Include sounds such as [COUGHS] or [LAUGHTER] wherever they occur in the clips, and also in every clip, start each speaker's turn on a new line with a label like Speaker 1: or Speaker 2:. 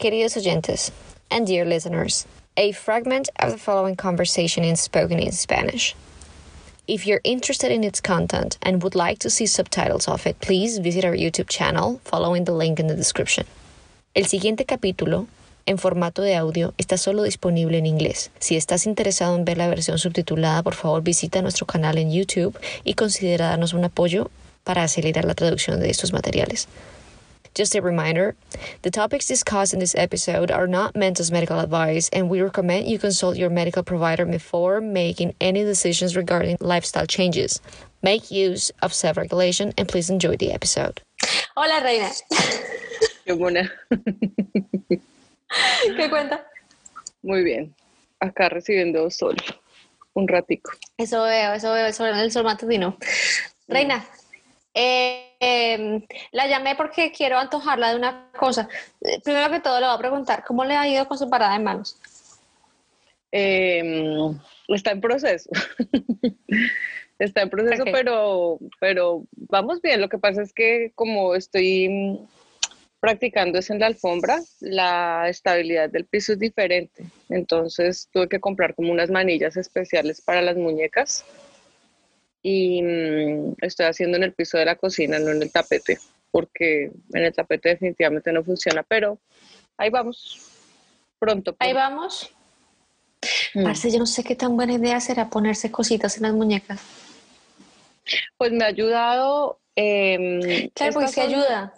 Speaker 1: Queridos oyentes, and dear listeners, a fragment of the following conversation is spoken in Spanish. If you're interested in its content and would like to see subtitles of it, please visit our YouTube channel following the link in the description. El siguiente capítulo, en formato de audio, está solo disponible en inglés. Si estás interesado en ver la versión subtitulada, por favor visita nuestro canal en YouTube y considera darnos un apoyo para acelerar la traducción de estos materiales. Just a reminder the topics discussed in this episode are not meant as medical advice, and we recommend you consult your medical provider before making any decisions regarding lifestyle changes. Make use of self regulation and please enjoy the episode.
Speaker 2: Hola, Reina. [LAUGHS]
Speaker 3: Qué buena. [LAUGHS]
Speaker 2: ¿Qué cuenta?
Speaker 3: Muy bien. Acá recibiendo sol. Un ratico.
Speaker 2: Eso veo, eso veo, eso el sol matutino. Reina, eh, em, la llamé porque quiero antojarla de una cosa. Eh, Primero que todo, le voy a preguntar, ¿cómo le ha ido con su parada de manos?
Speaker 3: Em, está en proceso. [LAUGHS] está en proceso, pero, pero vamos bien. Lo que pasa es que como estoy practicando es en la alfombra, la estabilidad del piso es diferente. Entonces tuve que comprar como unas manillas especiales para las muñecas. Y mm, estoy haciendo en el piso de la cocina, no en el tapete, porque en el tapete definitivamente no funciona, pero ahí vamos. Pronto.
Speaker 2: Ahí vamos.
Speaker 3: Mm.
Speaker 2: Parce, yo no sé qué tan buena idea será ponerse cositas en las muñecas.
Speaker 3: Pues me ha ayudado. em,
Speaker 2: Claro, porque sí ayuda.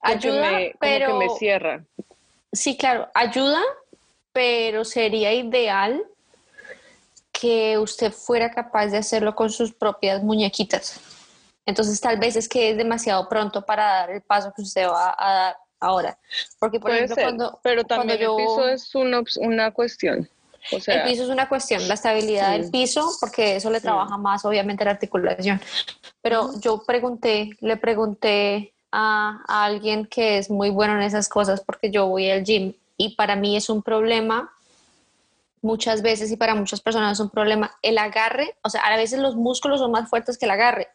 Speaker 2: Ayuda,
Speaker 3: me- como
Speaker 2: pero...
Speaker 3: que me cierra.
Speaker 2: Sí, claro, ayuda, pero sería ideal que usted fuera capaz de hacerlo con sus propias muñequitas. Entonces, tal vez es que es demasiado pronto para dar el paso que usted va a dar ahora. Porque, por
Speaker 3: Puede
Speaker 2: ejemplo,
Speaker 3: ser,
Speaker 2: cuando,
Speaker 3: pero
Speaker 2: cuando
Speaker 3: también
Speaker 2: yo-
Speaker 3: el piso es una, una cuestión. O sea,
Speaker 2: el piso es una cuestión, la estabilidad del
Speaker 3: Sí.
Speaker 2: piso, porque eso le trabaja más, obviamente, la articulación. Pero yo pregunté, le pregunté a, a alguien que es muy bueno en esas cosas, porque yo voy al gym y para mí es un problema muchas veces y para muchas personas es un problema el agarre, o sea, a veces los músculos son más fuertes que el agarre.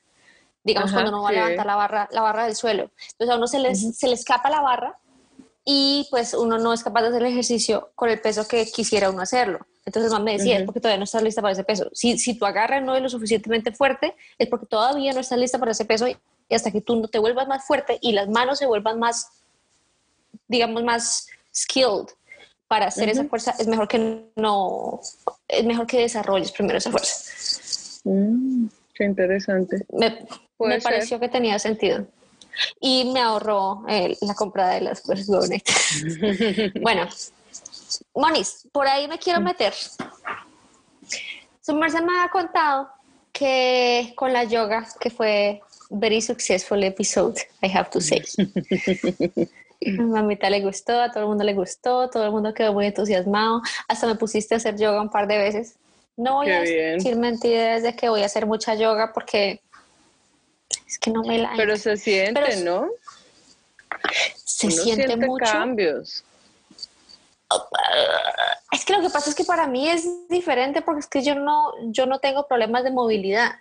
Speaker 2: Digamos,
Speaker 3: Ajá,
Speaker 2: cuando uno va
Speaker 3: sí.
Speaker 2: a levantar la barra, la barra del suelo. Entonces a uno se, le escapa la barra y pues uno no es capaz de hacer el ejercicio con el peso que quisiera uno hacerlo. Entonces mamá me decía, es porque todavía no estás lista para ese peso. Si, si tu agarre no es lo suficientemente fuerte, es porque todavía no estás lista para ese peso y y hasta que tú no te vuelvas más fuerte y las manos se vuelvan más, digamos, más skilled para hacer esa fuerza, es mejor que no, es mejor que desarrolles primero esa fuerza.
Speaker 3: mm, qué interesante.
Speaker 2: Me, pareció que tenía sentido. Y me ahorró eh, la compra de las cosas [LAUGHS] Bueno, Monis, por ahí me quiero meter. Su merced me ha contado que con la yoga, que fue very successful episode, I have to say. [LAUGHS] Mamita le gustó, a todo el mundo le gustó, todo el mundo quedó muy entusiasmado. Hasta me pusiste a hacer yoga un par de veces. No voy
Speaker 3: Qué
Speaker 2: a
Speaker 3: bien.
Speaker 2: decir mentiras de que voy a hacer mucha yoga porque es que no me la
Speaker 3: Pero se siente,
Speaker 2: Pero-
Speaker 3: ¿no?
Speaker 2: se
Speaker 3: Uno
Speaker 2: siente,
Speaker 3: siente
Speaker 2: mucho.
Speaker 3: cambios.
Speaker 2: Es que lo que pasa es que para mí es diferente porque es que yo no, yo no tengo problemas de movilidad.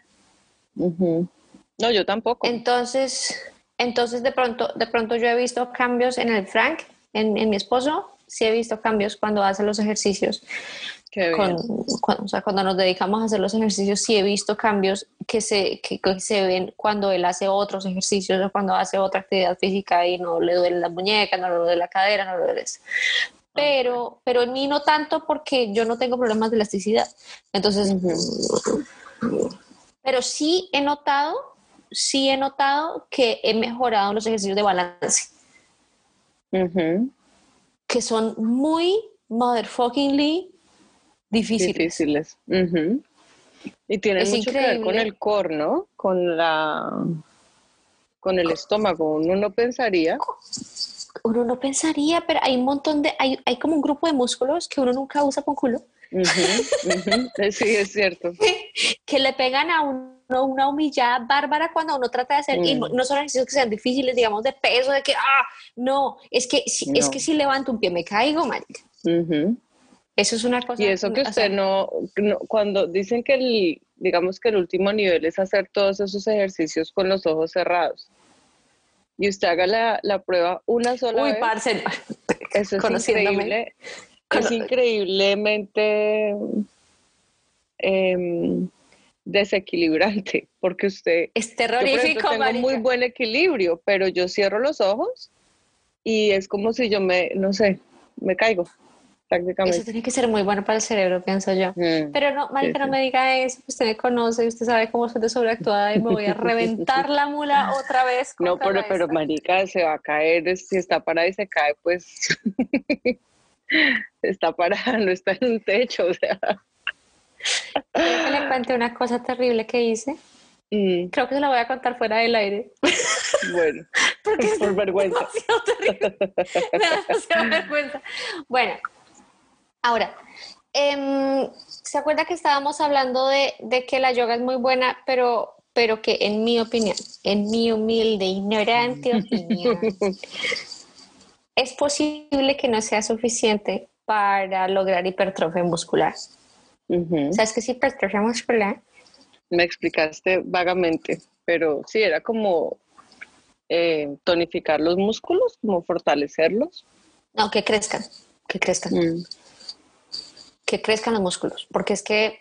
Speaker 3: No, yo tampoco.
Speaker 2: Entonces, entonces de pronto, de pronto yo he visto cambios en el Frank, en, en mi esposo, sí he visto cambios cuando hace los ejercicios. Con, cuando, o sea, cuando nos dedicamos a hacer los ejercicios, sí he visto cambios que se, que, que se ven cuando él hace otros ejercicios o cuando hace otra actividad física y no le duele la muñeca, no le duele la cadera, no le duele eso. Pero, pero en mí no tanto porque yo no tengo problemas de elasticidad. Entonces, pero sí he notado, sí he notado que he mejorado los ejercicios de balance, que son muy motherfuckingly difíciles.
Speaker 3: Difíciles. Y tiene
Speaker 2: Es
Speaker 3: mucho que ver con el core, ¿no? Con la con el estómago. Uno no pensaría.
Speaker 2: Uno no pensaría, pero hay un montón de, hay, hay como un grupo de músculos que uno nunca usa con culo,
Speaker 3: Sí, es cierto. [LAUGHS]
Speaker 2: que le pegan a uno una humillada bárbara cuando uno trata de hacer, y
Speaker 3: Mm.
Speaker 2: no, no son ejercicios que sean difíciles, digamos, de peso, de que, ah, no, es que, si, es que si levanto un pie me caigo, marica. Eso es una cosa.
Speaker 3: Y eso que
Speaker 2: o sea,
Speaker 3: usted no, no- cuando dicen que el, digamos que el último nivel es hacer todos esos ejercicios con los ojos cerrados. Y usted haga la, la prueba una sola
Speaker 2: Uy,
Speaker 3: vez.
Speaker 2: parce,
Speaker 3: Eso es increíble. Es increíblemente em, desequilibrante, porque usted
Speaker 2: Es
Speaker 3: Yo, por ejemplo,
Speaker 2: terrorífico,
Speaker 3: tengo muy buen equilibrio, pero yo cierro los ojos y es como si yo me, no sé, me caigo
Speaker 2: Eso
Speaker 3: prácticamente.
Speaker 2: tiene que ser muy bueno para el cerebro, pienso yo.
Speaker 3: Mm.
Speaker 2: Pero no, marica,
Speaker 3: Sí,
Speaker 2: no me diga eso, que usted me conoce, usted sabe cómo soy de sobreactuada y me voy a [LAUGHS] reventar la mula otra vez.
Speaker 3: No, pero, pero marica, se va a caer, si está parada y se cae, pues [LAUGHS] está parada, no [LAUGHS] está en un techo, o sea.
Speaker 2: Que le cuente una cosa terrible que hice.
Speaker 3: mm,
Speaker 2: Creo que se la voy a contar fuera del aire.
Speaker 3: bueno, [LAUGHS]
Speaker 2: Porque [LAUGHS] es
Speaker 3: por vergüenza.
Speaker 2: demasiado terrible. Me da demasiada vergüenza. Bueno, ahora, em, ¿se acuerda que estábamos hablando de, de que la yoga es muy buena, pero, pero que en mi opinión, en mi humilde, ignorante opinión, es posible que no sea suficiente para lograr hipertrofia muscular? ¿Sabes qué es hipertrofia muscular?
Speaker 3: Me explicaste vagamente, pero sí, era como eh, tonificar los músculos, como fortalecerlos.
Speaker 2: No, que crezcan, que crezcan.
Speaker 3: Mm.
Speaker 2: que crezcan los músculos, porque es que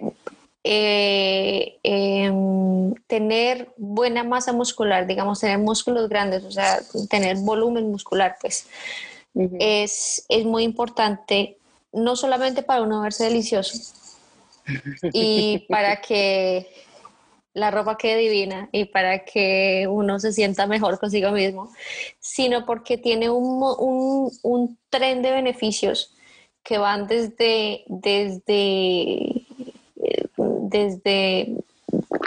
Speaker 2: eh, em, tener buena masa muscular, digamos, tener músculos grandes, o sea, tener volumen muscular, pues es, es muy importante, no solamente para uno verse delicioso [LAUGHS] y para que la ropa quede divina y para que uno se sienta mejor consigo mismo, sino porque tiene un, un, un tren de beneficios que van desde, desde, desde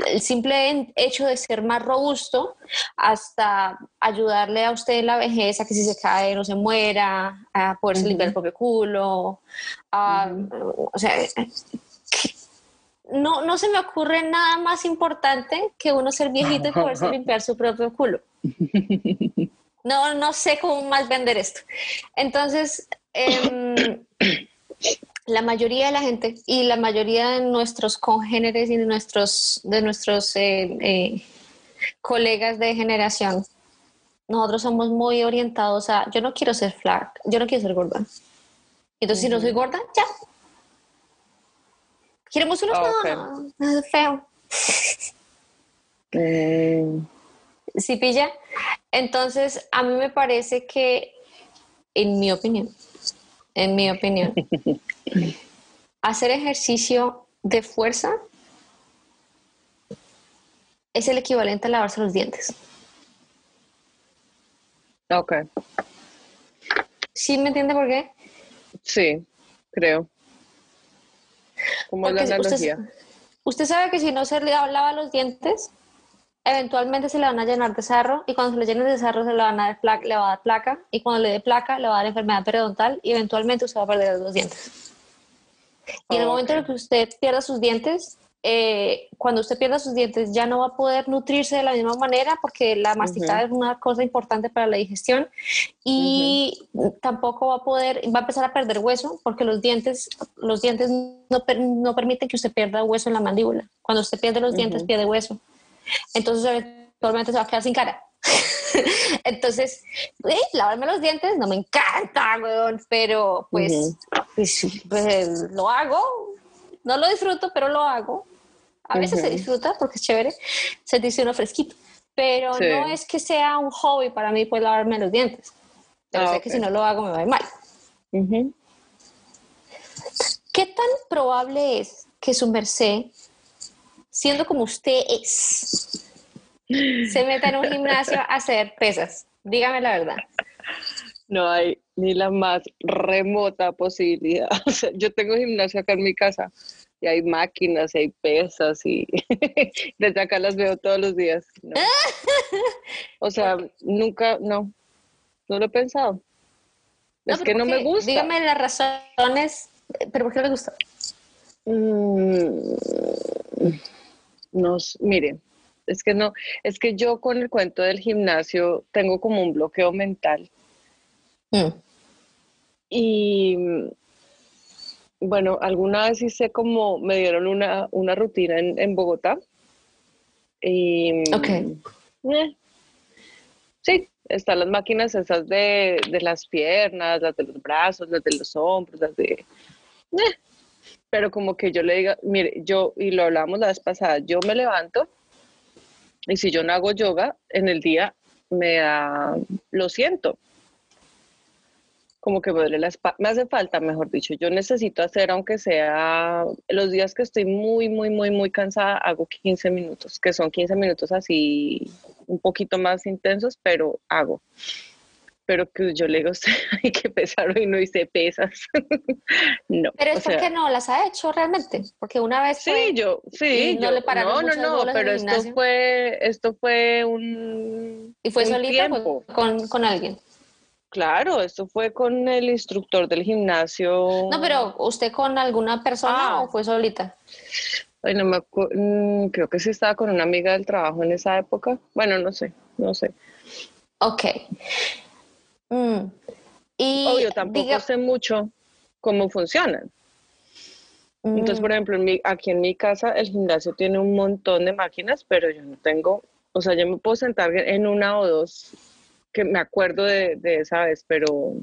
Speaker 2: el simple hecho de ser más robusto hasta ayudarle a usted en la vejez a que si se cae no se muera, a poderse limpiar el propio culo, a- o sea, no, no se me ocurre nada más importante que uno ser viejito y poderse [LAUGHS] limpiar su propio culo. No, no sé cómo más vender esto. Entonces, em, [COUGHS] la mayoría de la gente y la mayoría de nuestros congéneres y de nuestros, de nuestros eh, eh, colegas de generación, nosotros somos muy orientados a, yo no quiero ser flaca, yo no quiero ser gorda. Entonces, si no soy gorda, ya. ¿Quiere músculos?
Speaker 3: Ah,
Speaker 2: No, no, es feo.
Speaker 3: Mm, [LAUGHS]
Speaker 2: ¿Sí pilla? Entonces, a mí me parece que, en mi opinión, en mi opinión, hacer ejercicio de fuerza es el equivalente a lavarse los dientes.
Speaker 3: ok,
Speaker 2: ¿Sí me entiende por qué?
Speaker 3: sí, creo. Como la analogía.
Speaker 2: usted, usted sabe que si no se lava los dientes, eventualmente se le van a llenar de sarro y cuando se le llenen de sarro se le, van a dar placa, le va a dar placa y cuando le dé placa le va a dar enfermedad periodontal y eventualmente usted va a perder los dientes. Y en el momento en el que usted pierda sus dientes, eh, cuando usted pierda sus dientes ya no va a poder nutrirse de la misma manera porque la masticada es una cosa importante para la digestión y tampoco va a poder, va a empezar a perder hueso porque los dientes, los dientes no, no permiten que usted pierda hueso en la mandíbula. Cuando usted pierde los dientes, pierde hueso. Entonces eventualmente se va a quedar sin cara. [LAUGHS] Entonces, eh, lavarme los dientes no me encanta, weón, pero pues, pues, pues, lo hago. No lo disfruto, pero lo hago. A veces se disfruta porque es chévere sentirse uno fresquito. Pero
Speaker 3: Sí.
Speaker 2: no es que sea un hobby para mí pues lavarme los dientes. Pero
Speaker 3: Ah,
Speaker 2: sé que si no lo hago me va a ir mal. ¿Qué tan probable es que su merced, siendo como usted es, se meta en un gimnasio a hacer pesas? Dígame la verdad.
Speaker 3: No hay ni la más remota posibilidad. [LAUGHS] O sea, yo tengo gimnasio acá en mi casa y hay máquinas y hay pesas y [LAUGHS] desde acá las veo todos los días. No. [LAUGHS] O sea, nunca, no, no lo he pensado. es que no
Speaker 2: ¿por
Speaker 3: me gusta.
Speaker 2: Dígame las razones, eh, pero ¿por qué no le gusta?
Speaker 3: Mm, No, s- mire, es que no, es que yo con el cuento del gimnasio tengo como un bloqueo mental.
Speaker 2: Mm.
Speaker 3: Y bueno, alguna vez hice como, me dieron una, una rutina en, en Bogotá. Y,
Speaker 2: Ok.
Speaker 3: eh, sí, están las máquinas esas de, de las piernas, las de los brazos, las de los hombros, las de... eh, Pero como que yo le diga, mire, yo, y lo hablamos la vez pasada, yo me levanto y si yo no hago yoga en el día, me da, lo siento. Como que me duele la espalda, me hace falta, mejor dicho. Yo necesito hacer, aunque sea los días que estoy muy, muy, muy, muy cansada, hago 15 minutos, que son 15 minutos así un poquito más intensos, pero hago. Pero que yo le digo, a usted, [LAUGHS] ay, qué pesar, hoy no hice pesas. [LAUGHS] no.
Speaker 2: Pero es
Speaker 3: sea,
Speaker 2: porque no las ha hecho realmente. Porque una vez
Speaker 3: Sí,
Speaker 2: fue-
Speaker 3: yo, sí,
Speaker 2: no
Speaker 3: yo-
Speaker 2: le pararon
Speaker 3: no, no, no, pero esto fue, esto fue un,
Speaker 2: y fue
Speaker 3: un
Speaker 2: solita
Speaker 3: tiempo.
Speaker 2: con, con alguien.
Speaker 3: Claro, esto fue con el instructor del gimnasio.
Speaker 2: No, pero ¿usted con alguna persona
Speaker 3: Ah.
Speaker 2: o fue solita?
Speaker 3: Ay, no me acu- mm, creo que sí estaba con una amiga del trabajo en esa época. Bueno, no sé, no sé.
Speaker 2: Ok. Mm. Y
Speaker 3: Obvio, tampoco
Speaker 2: diga-
Speaker 3: sé mucho cómo funcionan. Entonces,
Speaker 2: Mm,
Speaker 3: por ejemplo, en mi- aquí en mi casa el gimnasio tiene un montón de máquinas, pero yo no tengo, o sea, yo me puedo sentar en una o dos que me acuerdo de, de esa vez, pero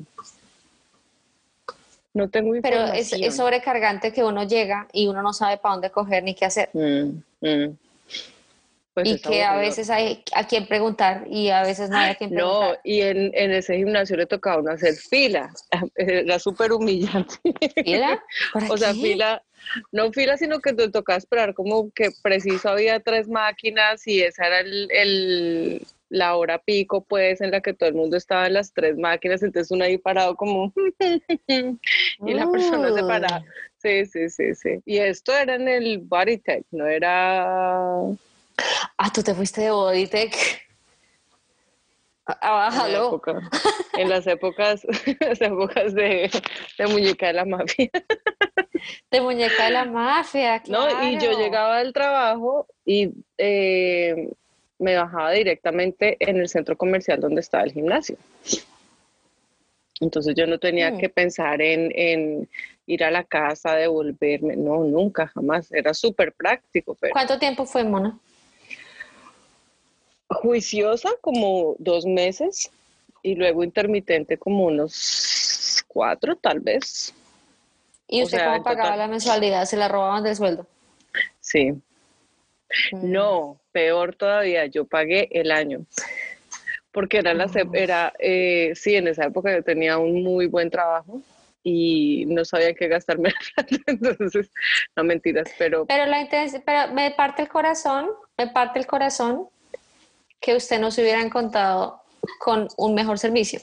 Speaker 3: no tengo
Speaker 2: pero
Speaker 3: información.
Speaker 2: es, es sobrecargante que uno llega y uno no sabe para dónde coger ni qué hacer.
Speaker 3: Mm, mm. Pues
Speaker 2: y que a veces hay a quien preguntar y a veces no hay a quien
Speaker 3: No,
Speaker 2: preguntar.
Speaker 3: y en, en ese gimnasio le tocaba a uno hacer fila. [LAUGHS] Era súper humillante.
Speaker 2: ¿Fila? [LAUGHS] ¿Para
Speaker 3: O sea,
Speaker 2: qué?
Speaker 3: fila, no fila, sino que te tocaba esperar como que preciso había tres máquinas y esa era el, el- la hora pico, pues, en la que todo el mundo estaba en las tres máquinas, entonces uno ahí parado como, [LAUGHS] y la persona se paraba. Sí, sí, sí, sí. Y esto era en el Bodytech, no era...
Speaker 2: Ah, tú te fuiste de Bodytech. Ah,
Speaker 3: en las épocas, [LAUGHS] las épocas de, de muñeca de la mafia.
Speaker 2: De muñeca de la mafia,
Speaker 3: ¿no? Y yo
Speaker 2: claro.
Speaker 3: llegaba del trabajo y eh, me bajaba directamente en el centro comercial donde estaba el gimnasio. Entonces yo no tenía
Speaker 2: Mm.
Speaker 3: que pensar en, en ir a la casa, devolverme, no, nunca, jamás. Era súper práctico, pero
Speaker 2: ¿Cuánto tiempo fue, Mona?
Speaker 3: Juiciosa como dos meses y luego intermitente como unos cuatro tal vez.
Speaker 2: ¿Y
Speaker 3: O
Speaker 2: usted
Speaker 3: sea,
Speaker 2: cómo pagaba
Speaker 3: total-
Speaker 2: la mensualidad? ¿Se la robaban del sueldo?
Speaker 3: Sí,
Speaker 2: Mm.
Speaker 3: No, peor todavía, yo pagué el año. Porque era la, era, eh, sí, en esa época yo tenía un muy buen trabajo y no sabía qué gastarme la [LAUGHS] plata, entonces, no mentiras, pero
Speaker 2: Pero, la intenc- pero me parte el corazón, me parte el corazón que usted no se hubiera encontrado con un mejor servicio.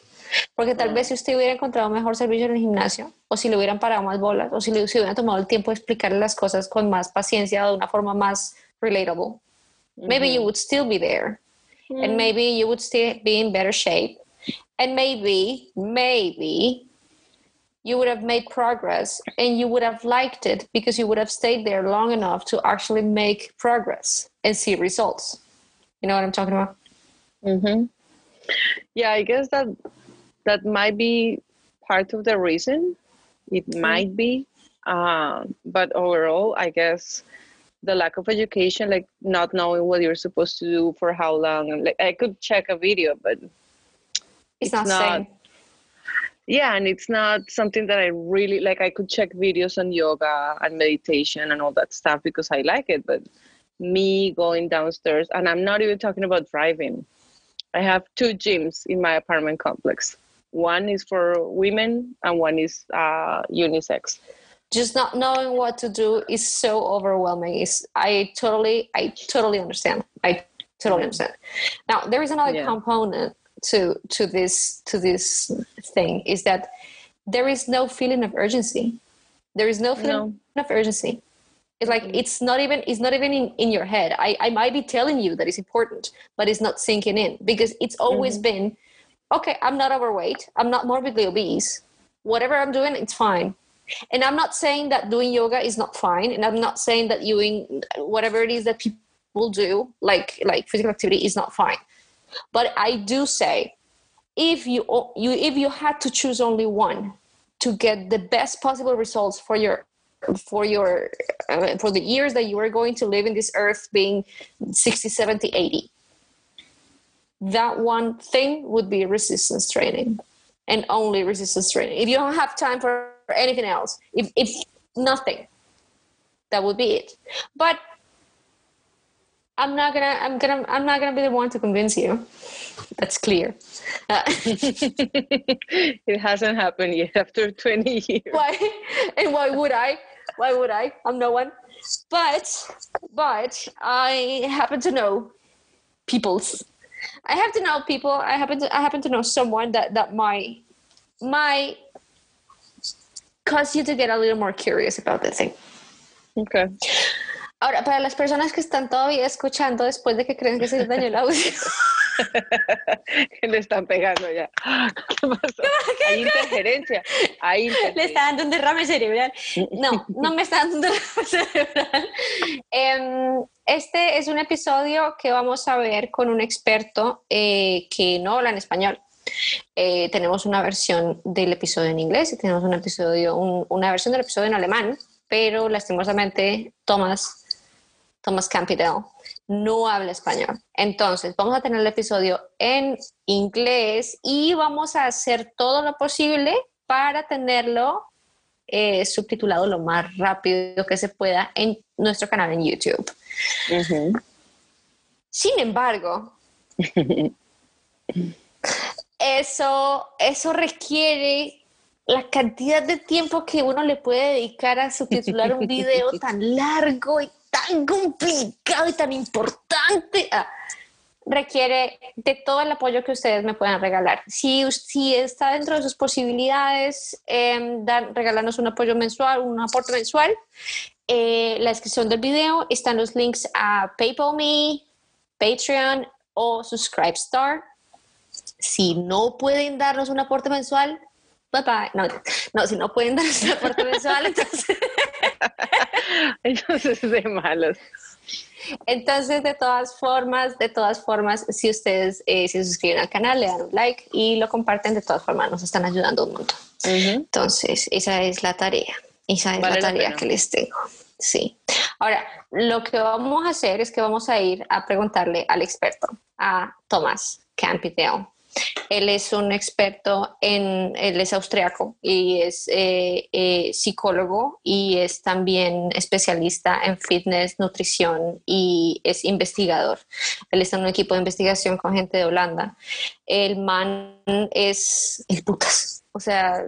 Speaker 2: Porque tal vez si usted hubiera encontrado un mejor servicio en el gimnasio, o si le hubieran parado más bolas, o si le si hubieran tomado el tiempo de explicarle las cosas con más paciencia o de una forma más relatable, maybe you would still be there. and maybe you would still be in better shape and maybe maybe you would have made progress and you would have liked it because you would have stayed there long enough to actually make progress and see results you know what i'm talking about
Speaker 3: Mhm. Yeah, I guess that that might be part of the reason. It might be, uh, but overall, I guess the lack of education, like not knowing what you're supposed to do for how long, and like I could check a video, but
Speaker 2: it's,
Speaker 3: It's
Speaker 2: not,
Speaker 3: not- yeah, and it's not something that I really like. I could check videos on yoga and meditation and all that stuff because I like it, but me going downstairs, and I'm not even talking about driving. I have two gyms in my apartment complex. One is for women and one is uh, unisex.
Speaker 2: just not knowing what to do is so overwhelming is i totally i totally understand i totally understand now there is another
Speaker 3: Yeah.
Speaker 2: component to to this to this thing is that there is no feeling of urgency there is no feeling of urgency it's like mm-hmm. it's not even it's not even in, in your head. I, I might be telling you that it's important but it's not sinking in because it's always mm-hmm. been okay i'm not overweight. I'm not morbidly obese. Whatever i'm doing it's fine. And i'm not saying that doing yoga is not fine. And i'm not saying that doing whatever it is that people do like like physical activity is not fine. But i do say if you you if you had to choose only one to get the best possible results for your for your uh, for the years that you are going to live in this earth being 60 70 80 that one thing would be resistance training and only resistance training. If you don't have time for anything else, if, if nothing, that would be it. But I'm not gonna, I'm gonna, I'm not gonna be the one to convince you. That's clear. Uh, [LAUGHS]
Speaker 3: it hasn't happened yet after 20 years.
Speaker 2: why? And why would I? Why would I? I'm no one. But, but I happen to know people's I have to know people. I happen to I happen to know someone that that might might cause you to get a little more curious about the thing.
Speaker 3: Okay.
Speaker 2: Ahora, para las personas que están todavía escuchando después de que creen que se les dañó el audio.
Speaker 3: Que [LAUGHS] le están pegando ya. [LAUGHS] ¿Qué pasó? Hay interferencia. Hay
Speaker 2: Le está dando un derrame cerebral. No, no me está dando un derrame [LAUGHS] cerebral. Em, este es un episodio que vamos a ver con un experto eh, que no habla en español. Eh, tenemos una versión del episodio en inglés y tenemos un episodio, un- una versión del episodio en alemán, pero lastimosamente Thomas, Thomas no habla español. Entonces, vamos a tener el episodio en inglés y vamos a hacer todo lo posible para tenerlo eh, subtitulado lo más rápido que se pueda en nuestro canal en YouTube. Sin embargo, [LAUGHS] eso, eso requiere la cantidad de tiempo que uno le puede dedicar a subtitular un video [LAUGHS] tan largo y tan complicado y tan importante. Ah, requiere de todo el apoyo que ustedes me puedan regalar. Si, si está dentro de sus posibilidades, em, dar, regalarnos un apoyo mensual, un aporte mensual, eh, la descripción del video están los links a PayPal.me, Patreon o Subscribestar. Si no pueden darnos un aporte mensual, bye bye. No, no si no pueden darnos un aporte mensual, entonces, [LAUGHS]
Speaker 3: Entonces de malos.
Speaker 2: entonces de todas formas, de todas formas, si ustedes eh, se suscriben al canal, le dan un like y lo comparten, de todas formas nos están ayudando un montón. Entonces, esa es la tarea. Esa es
Speaker 3: Vale
Speaker 2: la tarea que les tengo. Sí. Ahora, lo que vamos a hacer es que vamos a ir a preguntarle al experto, a Tomás Campidel. Él es un experto en, él es austriaco y es eh, eh, psicólogo y es también especialista en fitness, nutrición y es investigador. Él está en un equipo de investigación con gente de Holanda. El man es el putas. O sea,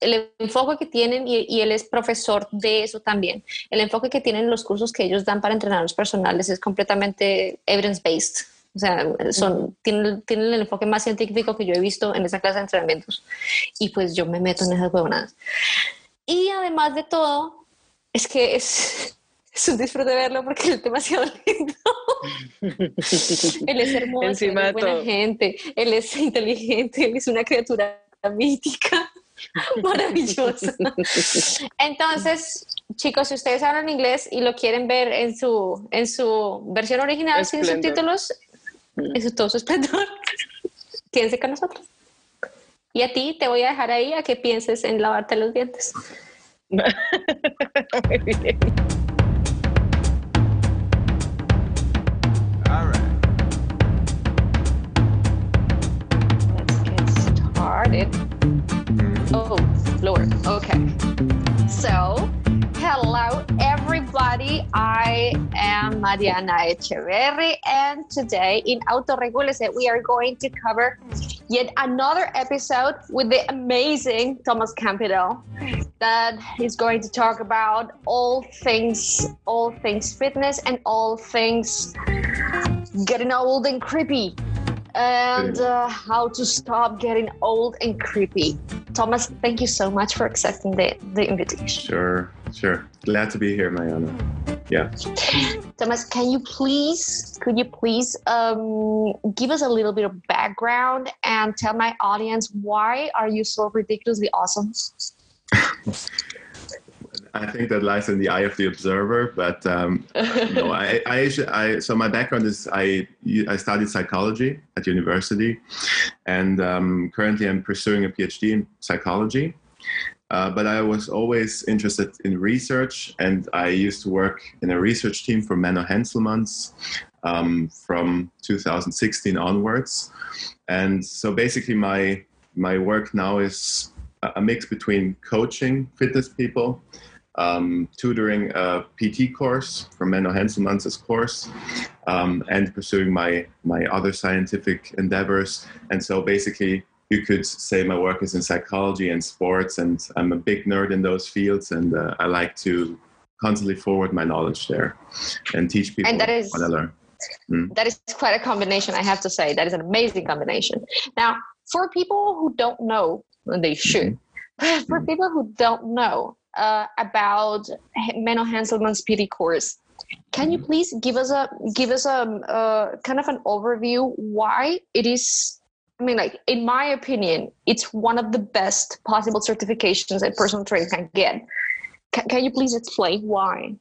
Speaker 2: el enfoque que tienen, y, y él es profesor de eso también, el enfoque que tienen los cursos que ellos dan para los personales es completamente evidence-based. O sea, son, tienen, tienen el enfoque más científico que yo he visto en esa clase de entrenamientos. Y pues yo me meto en esas huevonadas. Y además de todo, es que es, [LAUGHS] es un disfrute verlo porque es demasiado lindo. [LAUGHS] él es hermoso,
Speaker 3: Encima
Speaker 2: él es buena
Speaker 3: todo.
Speaker 2: gente, él es inteligente, él es una criatura mítica, [LAUGHS] maravillosa. Entonces, chicos, si ustedes hablan inglés y lo quieren ver en su, en su versión original sin subtítulos, en su, todo su esplendor, [LAUGHS] quédense con nosotros. Y a ti te voy a dejar ahí a que pienses en lavarte los dientes. [LAUGHS]
Speaker 3: Muy bien.
Speaker 4: All right.
Speaker 2: Let's get started. Oh, Lord. Okay. So, hello, everybody. I am Mariana Echeverri, and today in Autoregúlese, we are going to cover yet another episode with the amazing Thomas Campbell that is going to talk about all things, all things fitness and all things getting old and creepy and uh, how to stop getting old and creepy. Thomas, thank you so much for accepting the, the invitation.
Speaker 4: Sure, sure. Glad to be here, Mariana. Yeah.
Speaker 2: Thomas, can you please, could you please um, give us a little bit of background and tell my audience why are you so ridiculously awesome? [LAUGHS]
Speaker 4: I think that lies in the eye of the observer, but um, no, I, I, I, so my background is I, I studied psychology at university, and um, currently I'm pursuing a PhD in psychology. Uh, but I was always interested in research, and I used to work in a research team for Menno Henselmans um, from 2016 onwards. And so basically, my my work now is a mix between coaching fitness people, um, tutoring a PT course from Menno Henselmans' course, um, and pursuing my my other scientific endeavors. And so basically you could say my work is in psychology and sports, and I'm a big nerd in those fields, and uh, I like to constantly forward my knowledge there and teach people
Speaker 2: and that is,
Speaker 4: what I learn.
Speaker 2: Mm. That is quite a combination, I have to say. That is an amazing combination. Now, for people who don't know, and they should, mm-hmm. [LAUGHS] for people who don't know uh, about Menno Henselmans PT course, can you mm-hmm. please give us a give us a uh, kind of an overview why it is I mean, like in my opinion, it's one of the best possible certifications that personal trainer can get. C- can you please explain why?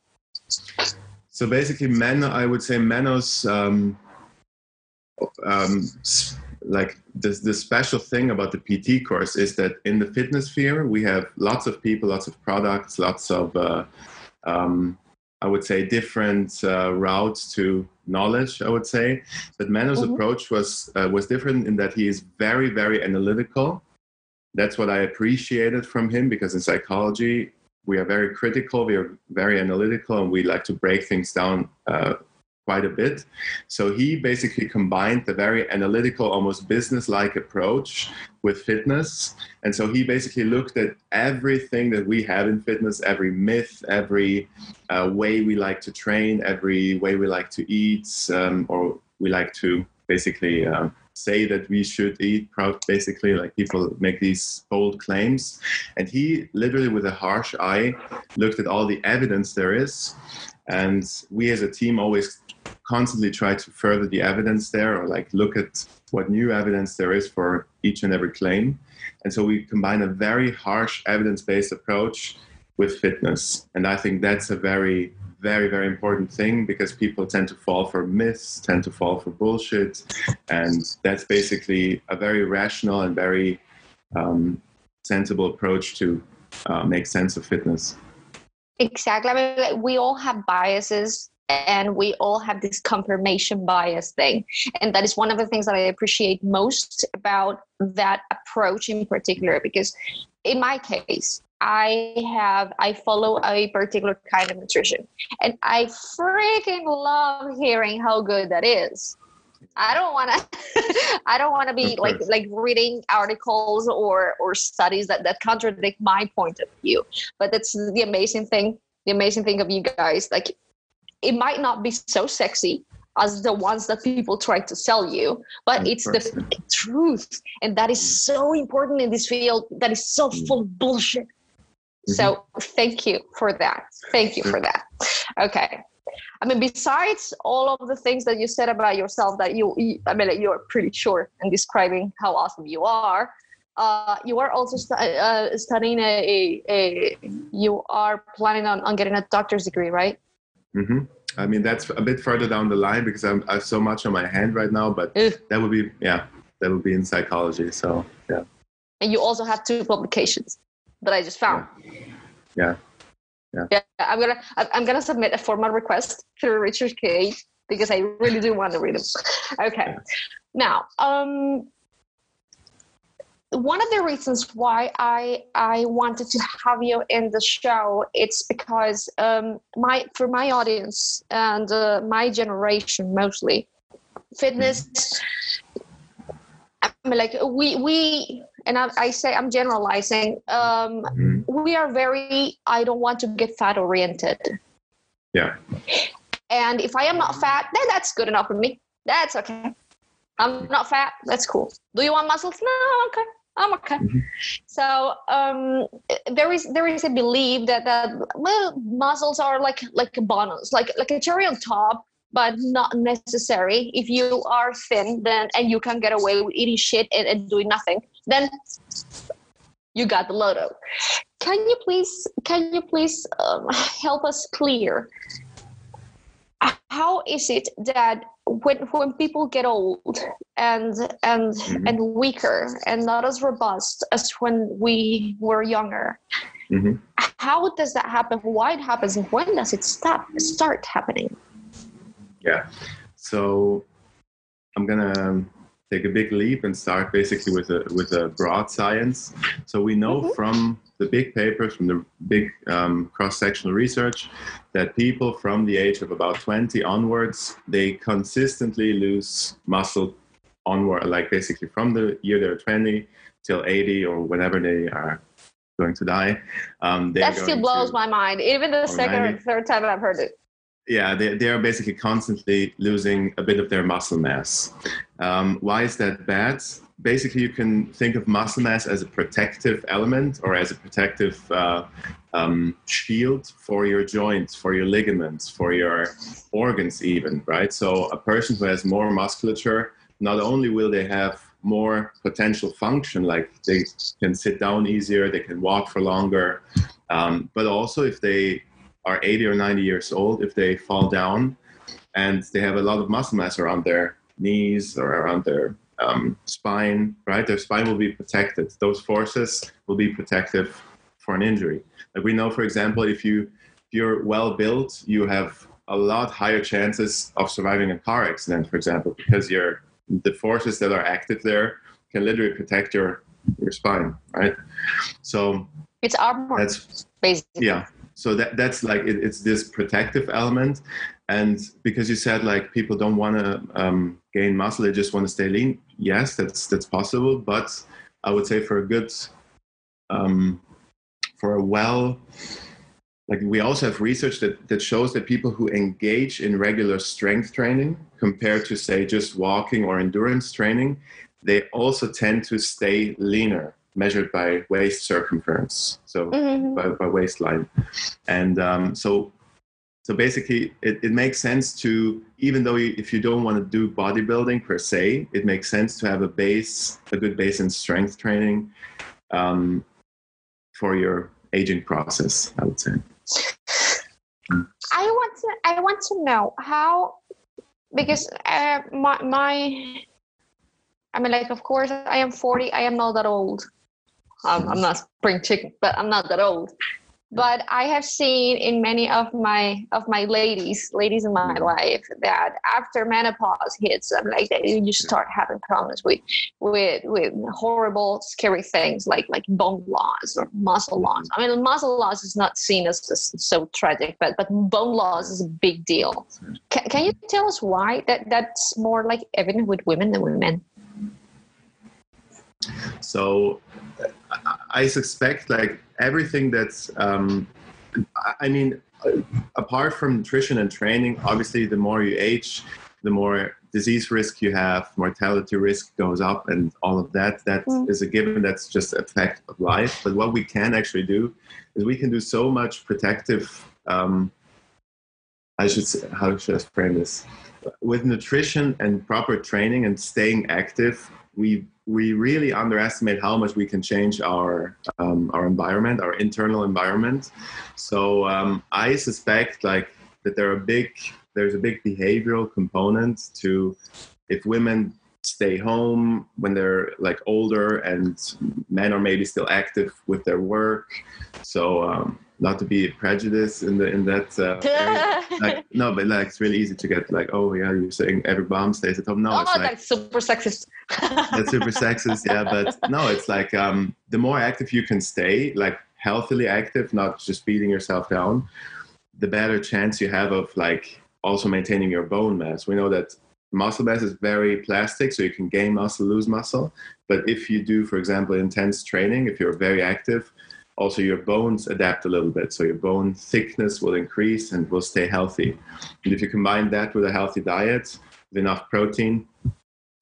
Speaker 4: So basically, Menno, I would say Menno's um, um, like the, the special thing about the PT course is that in the fitness sphere we have lots of people, lots of products, lots of uh, um, I would say different uh, routes to knowledge. I would say, but Menno's mm-hmm. approach was uh, was different in that he is very very analytical. That's what I appreciated from him because in psychology we are very critical, we are very analytical, and we like to break things down uh, quite a bit. So he basically combined the very analytical, almost business like approach with fitness. And so he basically looked at everything that we have in fitness, every myth, every uh, way we like to train, every way we like to eat, um, or we like to basically. Uh, say that we should eat proud basically like people make these bold claims and he literally with a harsh eye looked at all the evidence there is and we as a team always constantly try to further the evidence there or like look at what new evidence there is for each and every claim. And so we combine a very harsh evidence based approach with fitness. And I think that's a very, very, very important thing because people tend to fall for myths, tend to fall for bullshit. And that's basically a very rational and very um, sensible approach to uh, make sense of fitness.
Speaker 2: Exactly. I mean, like, we all have biases and we all have this confirmation bias thing and that is one of the things that i appreciate most about that approach in particular because in my case i have i follow a particular kind of nutrition and i freaking love hearing how good that is I don't want to. [LAUGHS] I don't want to be like like reading articles or or studies that that contradict my point of view. But that's the amazing thing. The amazing thing of you guys, like it might not be so sexy as the ones that people try to sell you but it's the truth. And that is so important in this field. That is so mm. full of bullshit. Mm-hmm. so thank you for that. Thank you for that. Okay. I mean besides all of the things that you said about yourself that you, i mean you're pretty sure in describing how awesome you are uh, you are also stu- uh, studying a, a, a, you are planning on, on getting a doctor's degree right
Speaker 4: Mm-hmm. I mean, that's a bit further down the line because I'm, I have so much on my hand right now, but that would be, yeah, that would be in psychology. So, yeah.
Speaker 2: And you also have two publications that I just found.
Speaker 4: Yeah. Yeah.
Speaker 2: Yeah. I'm gonna I'm gonna submit a formal request through ResearchGate because I really do want to read them. [LAUGHS] Okay. Yeah. Now, um, one of the reasons why I I wanted to have you in the show it's because um, my for my audience and uh, my generation mostly fitness I mean, like we we and I, I say I'm generalizing um, mm-hmm. we are very I don't want to get fat oriented.
Speaker 4: Yeah.
Speaker 2: And if I am not fat then that's good enough for me. That's okay. I'm not fat. That's cool. Do you want muscles? No okay I'm okay. Mm-hmm. So um, there is there is a belief that that well, muscles are like like a bonus, like like a cherry on top, but not necessary. If you are thin, then and you can get away with eating shit and, and doing nothing, then you got the loto. Can you please can you please um, help us clear how is it that when when people get old and and
Speaker 4: Mhm.
Speaker 2: and weaker and not as robust as when we were younger
Speaker 4: Mhm.
Speaker 2: how does that happen why it happens and when does it stop start happening
Speaker 4: Yeah. So I'm gonna take a big leap and start basically with a with a broad science. So we know
Speaker 2: Mhm.
Speaker 4: from the big papers, from the big um, cross-sectional research, that people from the age of about 20 onwards, they consistently lose muscle onward, like basically from the year they're 20 till 80 or whenever they are going to die. Um,
Speaker 2: that still blows
Speaker 4: to-
Speaker 2: my mind. Even the second or third time i've heard it
Speaker 4: yeah, they, they are basically constantly losing a bit of their muscle mass. Um, why is that bad? Basically, you can think of muscle mass as a protective element or as a protective uh, um, shield for your joints, for your ligaments, for your organs, even, right? So, a person who has more musculature, not only will they have more potential function, like they can sit down easier, they can walk for longer, um, but also if they are 80 or 90 years old, if they fall down and they have a lot of muscle mass around their knees or around their um, spine, right? Their spine will be protected. Those forces will be protective for an injury. Like we know, for example, if you if you're well built, you have a lot higher chances of surviving a car accident, for example, because your the forces that are active there can literally protect your your spine, right? So
Speaker 2: it's armor
Speaker 4: that's
Speaker 2: basically
Speaker 4: yeah so that that's like it, it's this protective element. And because you said like people don't want to um, gain muscle they just want to stay lean yes that's that's possible. But i would say for a good um, for a well like we also have research that, that shows that people who engage in regular strength training compared to say just walking or endurance training they also tend to stay leaner measured by waist circumference so
Speaker 2: Mhm.
Speaker 4: by, by waistline. And um, so so basically it, it makes sense to even though you, if you don't want to do bodybuilding per se it makes sense to have a base a good base in strength training um, for your aging process i would say.
Speaker 2: I want to I want to know how because uh, my my I mean like of course I am 40 I am not that old um, I'm not spring chicken but I'm not that old. But I have seen in many of my of my ladies ladies in my life that after menopause hits I'm like they you start having problems with with with horrible scary things like like bone loss or muscle loss. I mean muscle loss is not seen as, as so tragic but but bone loss is a big deal. Can, can you tell us why that that's more like evident with women than with men
Speaker 4: So I- suspect like everything that's, um, I- mean, uh, apart from nutrition and training, obviously the more you age, the more disease risk you have, mortality risk goes up, and all of that. That is
Speaker 2: Mm.
Speaker 4: a given. That's just a fact of life. But what we can actually do is we can do so much protective. Um, I should say, how should I frame this? With nutrition and proper training and staying active, we we really underestimate how much we can change our um, our environment, our internal environment. So um, I suspect like that there are big there's a big behavioral component to if women stay home when they're like older and men are maybe still active with their work. So um, not to be prejudiced in the in that uh, [LAUGHS] like no, but like it's really easy to get like oh yeah you're saying every bomb stays at home. No,
Speaker 2: oh
Speaker 4: it's like
Speaker 2: that's super sexist [LAUGHS]
Speaker 4: that's super sexist yeah but no it's like um, the more active you can stay like healthily active not just beating yourself down the better chance you have of like also maintaining your bone mass we know that muscle mass is very plastic so you can gain muscle lose muscle but if you do for example intense training if you're very active also your bones adapt a little bit so your bone thickness will increase and will stay healthy and if you combine that with a healthy diet with enough protein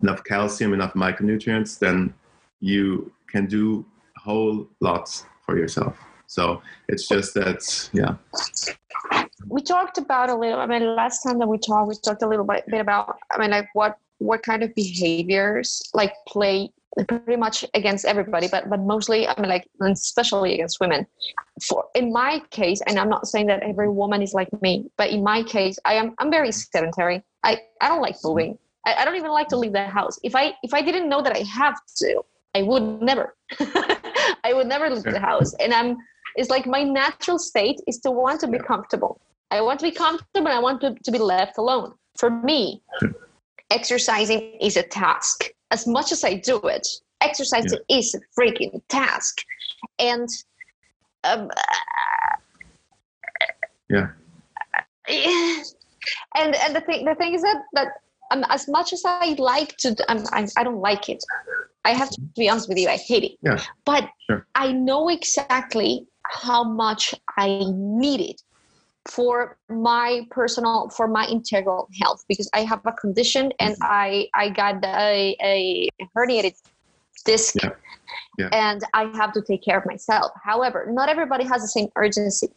Speaker 4: enough calcium, enough micronutrients, then you can do whole lot for yourself. So it's just that, yeah.
Speaker 2: We talked about a little i mean last time that we talked we talked a little bit, bit about i mean like what what kind of behaviors like play pretty much against everybody but but mostly i mean like and especially against women for in my case, and I'm not saying that every woman is like me, but in my case, I am I'm very sedentary. I, I don't like moving. I, I don't even like to leave the house. If I if I didn't know that I have to, I would never. [LAUGHS] I would never leave the house. And I'm it's like my natural state is to want to be comfortable. I want to be comfortable I want to, to be left alone. For me, exercising is a task. As much as I do it, exercising yeah. is a freaking task. And um,
Speaker 4: yeah. [SIGHS]
Speaker 2: And and the thing the thing is that that um, as much as I like to, um, I, I don't like it. I have to be honest with you, I hate it.
Speaker 4: Yeah.
Speaker 2: But
Speaker 4: sure.
Speaker 2: I know exactly how much I need it for my personal for my integral health because I have a condition and mm-hmm. I I got a, a herniated disc
Speaker 4: yeah. Yeah.
Speaker 2: and I have to take care of myself. However, not everybody has the same urgency,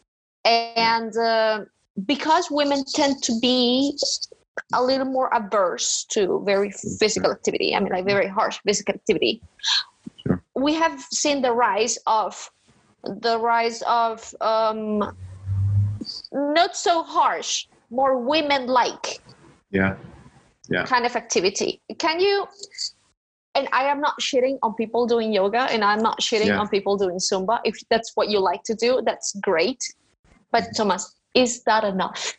Speaker 2: and uh, because women tend to be a little more averse to very physical activity. I mean, like very harsh physical activity.
Speaker 4: Sure.
Speaker 2: We have seen the rise of the rise of um, not so harsh, more women-like.
Speaker 4: Yeah. Yeah.
Speaker 2: Kind of activity. Can you? And I am not shitting on people doing yoga, and I'm not shitting
Speaker 4: Yeah.
Speaker 2: on people doing Zumba. If that's what you like to do, that's great. But Thomas, is that enough?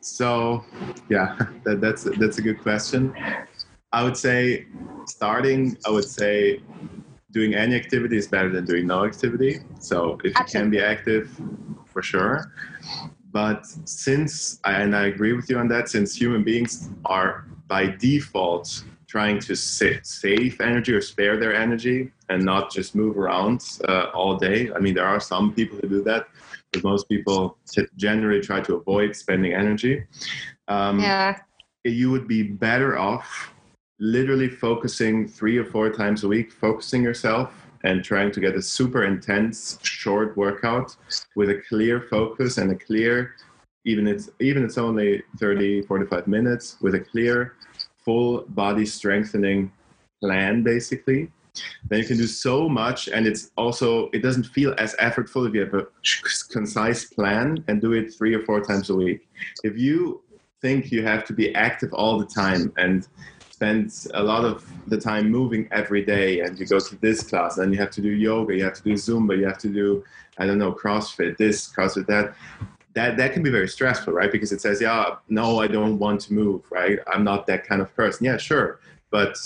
Speaker 4: So, yeah, [LAUGHS] that, that's that's a good question. I would say starting. I would say doing any activity is better than doing no activity. So if you can be active, for sure. But since and I agree with you on that, since human beings are by default trying to sa- save energy or spare their energy and not just move around uh, all day. I mean, there are some people who do that, but most people t- generally try to avoid spending energy. Um,
Speaker 2: Yeah.
Speaker 4: you would be better off literally focusing three or four times a week, focusing yourself and trying to get a super intense short workout with a clear focus and a clear even it's even it's only 30 45 minutes with a clear full body strengthening plan basically. Then you can do so much and it's also it doesn't feel as effortful if you have a concise plan and do it three or four times a week. If you think you have to be active all the time and a lot of the time moving every day and you go to this class and you have to do yoga you have to do zumba you have to do i don't know crossfit this crossfit that. That that can be very stressful right? Because it says yeah no i don't want to move right? I'm not that kind of person. Yeah sure but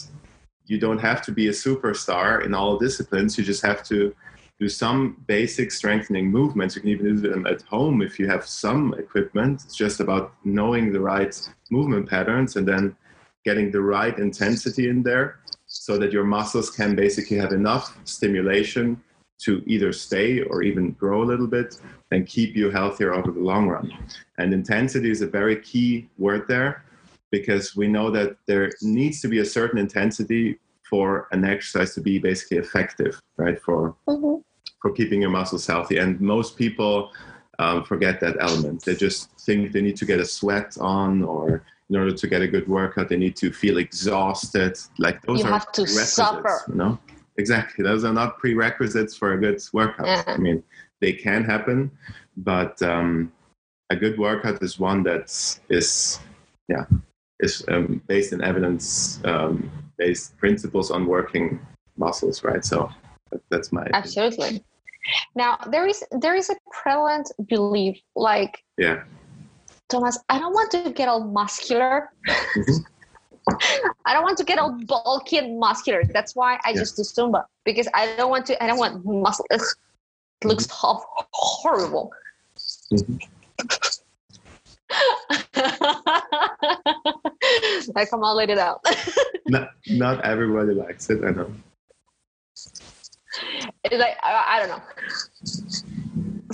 Speaker 4: you don't have to be a superstar in all disciplines. You just have to do some basic strengthening movements. You can even do them at home if you have some equipment. It's just about knowing the right movement patterns and then getting the right intensity in there so that your muscles can basically have enough stimulation to either stay or even grow a little bit and keep you healthier over the long run. And intensity is a very key word there because we know that there needs to be a certain intensity for an exercise to be basically effective, right? For
Speaker 2: Mhm.
Speaker 4: for keeping your muscles healthy. And most people um, forget that element. They just think they need to get a sweat on, or in order to get a good workout, they need to feel exhausted. Like those
Speaker 2: You
Speaker 4: are
Speaker 2: have to suffer.
Speaker 4: You know, exactly. Those are not prerequisites for a good workout.
Speaker 2: Yeah.
Speaker 4: I mean, they can happen, but um, a good workout is one that is, yeah, is um, based in evidence um, based principles on working muscles, right? So that's my
Speaker 2: Absolutely. Now there is there is a prevalent belief like
Speaker 4: yeah.
Speaker 2: Thomas, I don't want to get all muscular.
Speaker 4: Mhm. [LAUGHS]
Speaker 2: I don't want to get all bulky and muscular. That's why I
Speaker 4: Yeah.
Speaker 2: just do Zumba because I don't want to. I don't want muscle. Ugh. It looks
Speaker 4: Mm-hmm.
Speaker 2: ho- horrible. [LAUGHS]
Speaker 4: Mhm.
Speaker 2: I come all laid it out. [LAUGHS]
Speaker 4: not, not everybody likes it. I know.
Speaker 2: It's like I, I don't know.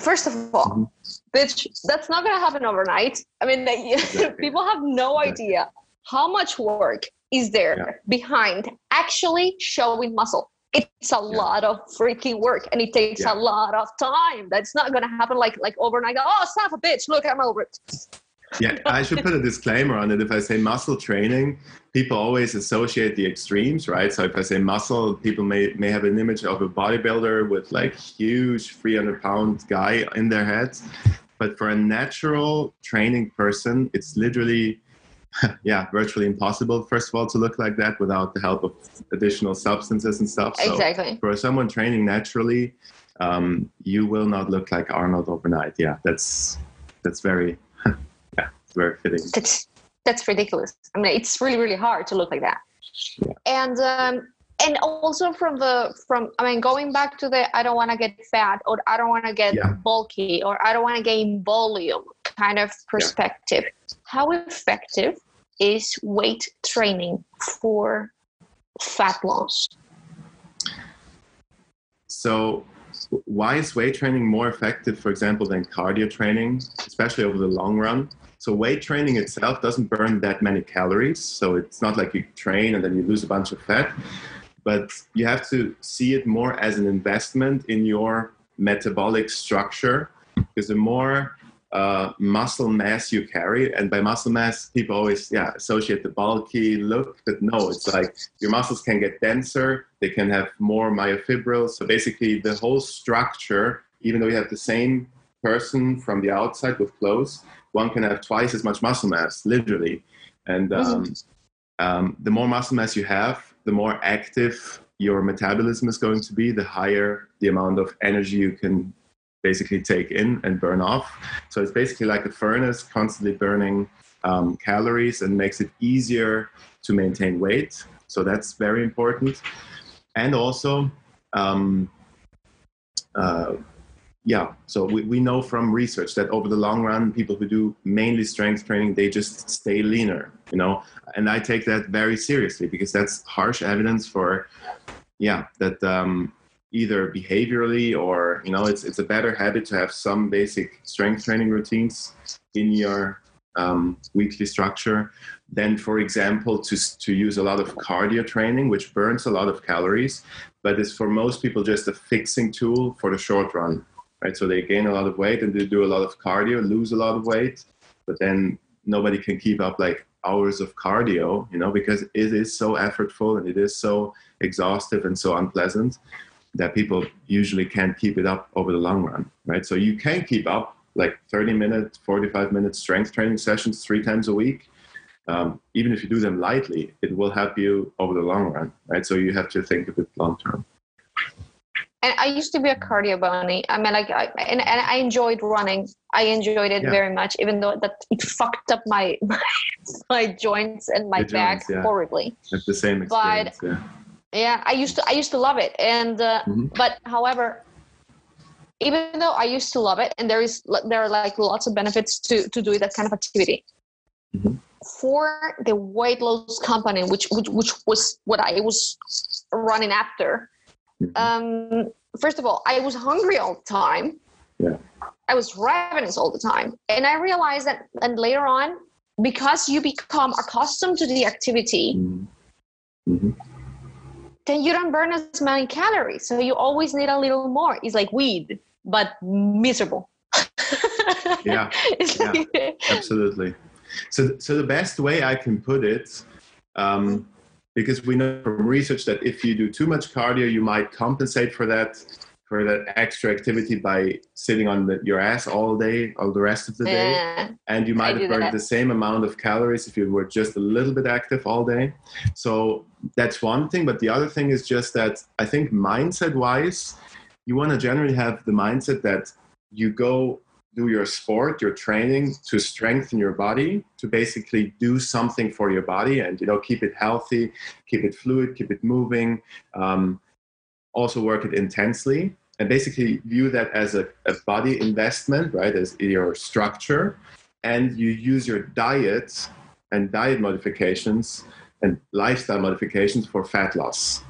Speaker 2: First of all, Bitch, that's not gonna happen overnight. I mean, [LAUGHS]
Speaker 4: Exactly.
Speaker 2: people have no idea how much work is there
Speaker 4: Yeah.
Speaker 2: behind actually showing muscle. It's a lot of freaking work, and it takes
Speaker 4: Yeah.
Speaker 2: a lot of time. That's not gonna happen like like overnight. Oh, son of a bitch! Look, I'm over it.
Speaker 4: yeah, I should put a disclaimer on it. If I say muscle training, people always associate the extremes, right? So if I say muscle, people may may have an image of a bodybuilder with like huge 300 pound guy in their heads. But for a natural training person, it's literally [LAUGHS] yeah, virtually impossible, first of all, to look like that without the help of additional substances and stuff.
Speaker 2: So exactly.
Speaker 4: For someone training naturally, um, you will not look like Arnold overnight. Yeah, that's that's very [LAUGHS] yeah, very fitting.
Speaker 2: That's that's ridiculous. I mean, it's really really hard to look like that. Yeah. And um, and also from the from I mean, going back to the I don't want to get fat or I don't want to get yeah. bulky or I don't want to gain volume kind of perspective. Yeah. How effective is weight training for fat loss?
Speaker 4: So why is weight training more effective, for example, than cardio training, especially over the long run? So weight training itself doesn't burn that many calories. So it's not like you train and then you lose a bunch of fat, but you have to see it more as an investment in your metabolic structure because the more uh, muscle mass you carry. And by muscle mass, people always yeah associate the bulky look, but no, it's like your muscles can get denser. They can have more myofibrils. So basically, the whole structure, even though you have the same person from the outside with clothes, one can have twice as much muscle mass, literally. And um, um, the more muscle mass you have, the more active your metabolism is going to be, the higher the amount of energy you can basically take in and burn off. So it's basically like a furnace constantly burning um, calories and makes it easier to maintain weight. So that's very important. And also, um, uh, yeah, so we, we know from research that over the long run, people who do mainly strength training, they just stay leaner, you know, and I take that very seriously because that's harsh evidence for, yeah, that um, either behaviorally or you know it's it's a better habit to have some basic strength training routines in your um, weekly structure than for example to to use a lot of cardio training which burns a lot of calories but is for most people just a fixing tool for the short run right so they gain a lot of weight and they do a lot of cardio lose a lot of weight but then nobody can keep up like hours of cardio you know because it is so effortful and it is so exhaustive and so unpleasant that people usually can't keep it up over the long run, right? So you can keep up like 30 minute, 45 minute strength training sessions three times a week. Um, even if you do them lightly, it will help you over the long run, right? So you have to think of it long term.
Speaker 2: And I used to be a cardio bunny. I mean, like, I, and, and I enjoyed running. I enjoyed it yeah. very much, even though that it fucked up my my, [LAUGHS] my joints and my the back joints, yeah. horribly.
Speaker 4: It's the same experience. But, yeah
Speaker 2: yeah i used to i used to love it and uh, mm-hmm. but however even though i used to love it and there is there are like lots of benefits to to do that kind of activity mm-hmm. for the weight loss company which, which which was what i was running after mm-hmm. um first of all i was hungry all the time
Speaker 4: yeah
Speaker 2: i was ravenous all the time and i realized that and later on because you become accustomed to the activity mm-hmm. mm-hmm then you don't burn as many calories. So you always need a little more. It's like weed, but miserable. [LAUGHS]
Speaker 4: yeah, yeah absolutely. So, so the best way I can put it, um, because we know from research that if you do too much cardio, you might compensate for that for that extra activity by sitting on the, your ass all day, all the rest of the day, yeah, and you might I have burned that. the same amount of calories if you were just a little bit active all day. So that's one thing, but the other thing is just that I think mindset-wise, you want to generally have the mindset that you go do your sport, your training to strengthen your body, to basically do something for your body, and you know keep it healthy, keep it fluid, keep it moving. Um, also work it intensely and basically view that as a, a body investment, right, as your structure. And you use your diet and diet modifications and lifestyle modifications for fat loss.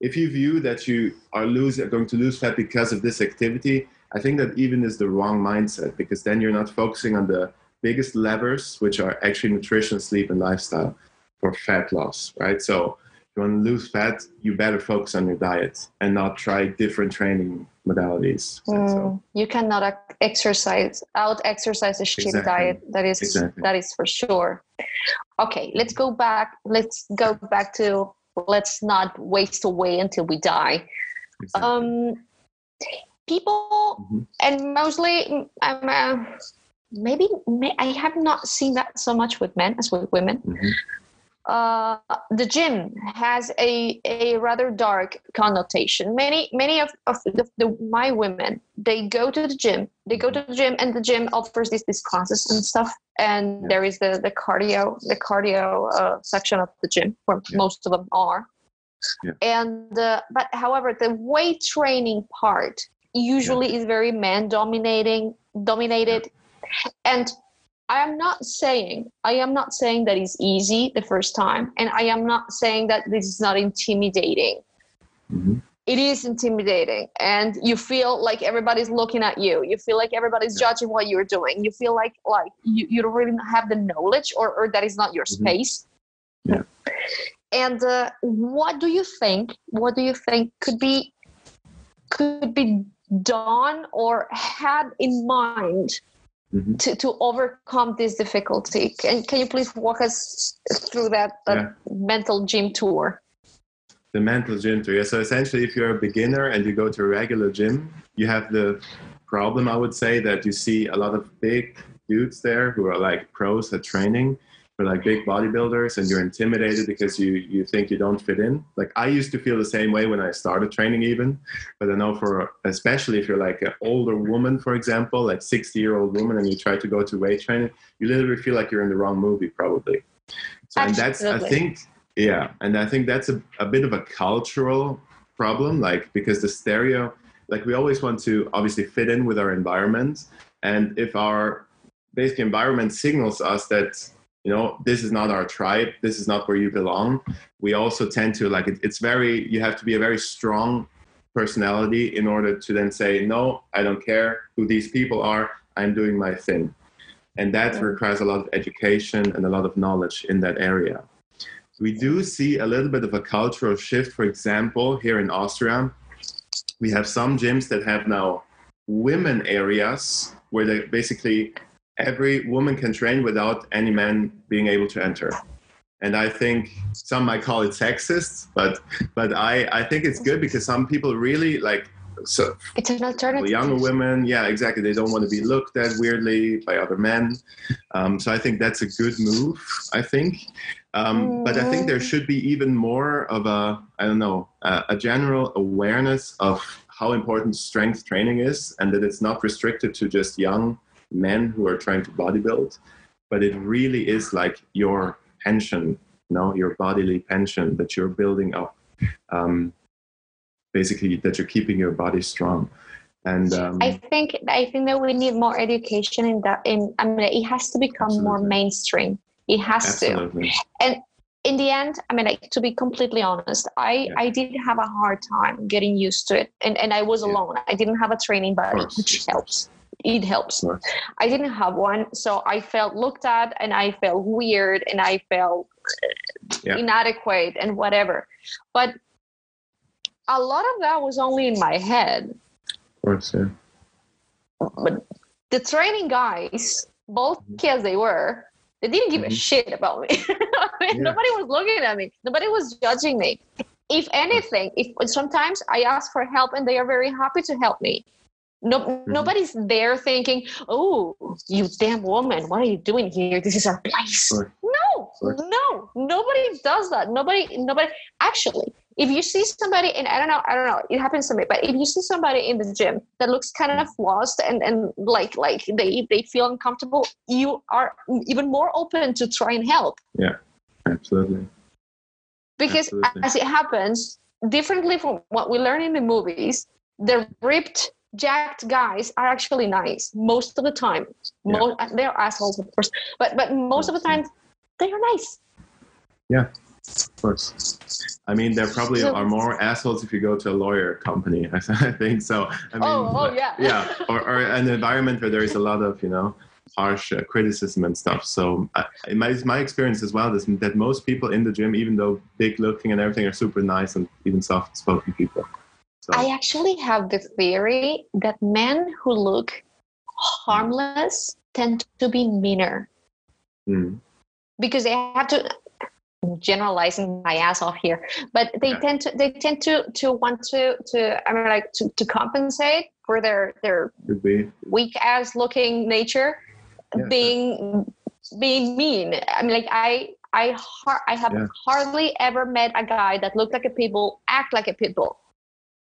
Speaker 4: If you view that you are lose, going to lose fat because of this activity, I think that even is the wrong mindset because then you're not focusing on the biggest levers, which are actually nutrition, sleep, and lifestyle for fat loss, right? So you want to lose fat, you better focus on your diet and not try different training modalities. And so,
Speaker 2: Mm, you cannot exercise out exercise a shitty
Speaker 4: Exactly.
Speaker 2: diet. That is
Speaker 4: Exactly.
Speaker 2: that is for sure. Okay, let's go back. Let's go back to let's not waste away until we die.
Speaker 4: exactly.
Speaker 2: Um, people
Speaker 4: Mhm.
Speaker 2: and mostly mm, I'm uh, maybe may, I have not seen that so much with men as with women.
Speaker 4: Mhm.
Speaker 2: Uh, the gym has a, a rather dark connotation. Many many of, of the, the, my women they go to the gym. They go to the gym and the gym offers these these classes and stuff. And
Speaker 4: Yeah.
Speaker 2: there is the the cardio the cardio uh, section of the gym where
Speaker 4: Yeah.
Speaker 2: most of them are.
Speaker 4: Yeah.
Speaker 2: And uh, but however, the weight training part usually is very man dominating dominated and i am not saying i am not saying that it's easy the first time and i am not saying that this is not intimidating
Speaker 4: Mhm.
Speaker 2: it is intimidating and you feel like everybody's looking at you you feel like everybody's
Speaker 4: Yeah.
Speaker 2: judging what you're doing you feel like like you, you don't really have the knowledge or, or that is not your
Speaker 4: Mhm.
Speaker 2: space
Speaker 4: Yeah.
Speaker 2: and uh, what do you think what do you think could be could be done or had in mind
Speaker 4: Mhm.
Speaker 2: to, to overcome this difficulty can, can you please walk us through that, that
Speaker 4: Yeah.
Speaker 2: mental gym tour
Speaker 4: the mental gym tour. Yeah. So essentially, if you're a beginner and you go to a regular gym, you have the problem, I would say, that you see a lot of big dudes there who are like pros at training, for like big bodybuilders, and you're intimidated because you you think you don't fit in. Like I used to feel the same way when I started training, even. But I know for especially if you're like an older woman, for example, like 60 year old woman, and you try to go to weight training, you literally feel like you're in the wrong movie, probably. So and that's I think yeah, and I think that's a, a bit of a cultural problem, like because the stereo, like we always want to obviously fit in with our environment, and if our basic environment signals us that you know this is not our tribe, this is not where you belong, we also tend to like it, it's very you have to be a very strong personality in order to then say no, I don't care who these people are, I'm doing my thing, and that
Speaker 2: Yeah.
Speaker 4: requires a lot of education and a lot of knowledge in that area. We do see a little bit of a cultural shift. For example, here in Austria, we have some gyms that have now women areas where they basically every woman can train without any man being able to enter. And I think some might call it sexist, but but I, I think it's good because some people really like so
Speaker 2: it's an alternative
Speaker 4: younger women yeah exactly. They don't want to be looked at weirdly by other men. Um, so i think that's a good move i think. Um, but i think there should be even more of a i don't know a, a general awareness of how important strength training is and that it's not restricted to just young men who are trying to bodybuild but it really is like your pension you know your bodily pension that you're building up um, basically that you're keeping your body strong and um,
Speaker 2: I think I think that we need more education in that. In I mean, it has to become more mainstream. It has to.
Speaker 4: absolutely
Speaker 2: In the end, I mean, like, to be completely honest, I
Speaker 4: Yeah.
Speaker 2: I did have a hard time getting used to it, and and I was
Speaker 4: Yeah.
Speaker 2: alone. I didn't have a training buddy, which helps. It helps.
Speaker 4: Course.
Speaker 2: I didn't have one, so I felt looked at, and I felt weird, and I felt
Speaker 4: Yeah.
Speaker 2: inadequate, and whatever. But a lot of that was only in my head.
Speaker 4: of course yeah.
Speaker 2: but the training guys, bulky
Speaker 4: Mm-hmm.
Speaker 2: as they were, they didn't give a
Speaker 4: Mhm.
Speaker 2: shit about me. I [LAUGHS] mean,
Speaker 4: Yeah.
Speaker 2: Nobody was looking at me. Nobody was judging me. If anything, if sometimes I ask for help and they are very happy to help me. No,
Speaker 4: Mm-hmm.
Speaker 2: nobody's there thinking, "Oh, you damn woman, what are you doing here? This is our place."
Speaker 4: Sure.
Speaker 2: No,
Speaker 4: Sure.
Speaker 2: no, nobody does that. Nobody, nobody. Actually, if you see somebody, and I don't know, I don't know, it happens to me, but if you see somebody in the gym that looks kind of lost and and like like they they feel uncomfortable, you are even more open to try and help Yeah,
Speaker 4: absolutely
Speaker 2: because
Speaker 4: Absolutely.
Speaker 2: as it happens, differently from what we learn in the movies, the ripped. Jacked guys are actually nice most of the time.
Speaker 4: Yeah.
Speaker 2: Mo- they're assholes, of course, but but most of the time they are nice.
Speaker 4: Yeah, of course i mean there probably
Speaker 2: So-
Speaker 4: are more assholes if you go to a lawyer company [LAUGHS] i think so i mean
Speaker 2: Oh, oh, yeah.
Speaker 4: yeah or, or an environment where there is a lot of you know harsh uh, criticism and stuff so I, in my, my experience as well is that most people in the gym even though big looking and everything are super nice and even soft spoken people so
Speaker 2: I actually have the theory that men who look harmless tend to be meaner.
Speaker 4: Mm,
Speaker 2: because they have to generalizing my ass off here but they
Speaker 4: Yeah.
Speaker 2: tend to they tend to to want to to i mean like to, to compensate for their their weak ass looking nature
Speaker 4: Yeah,
Speaker 2: being being mean. I mean like i i har- i have
Speaker 4: Yeah.
Speaker 2: hardly ever met a guy that looked like a pit bull act like a pit bull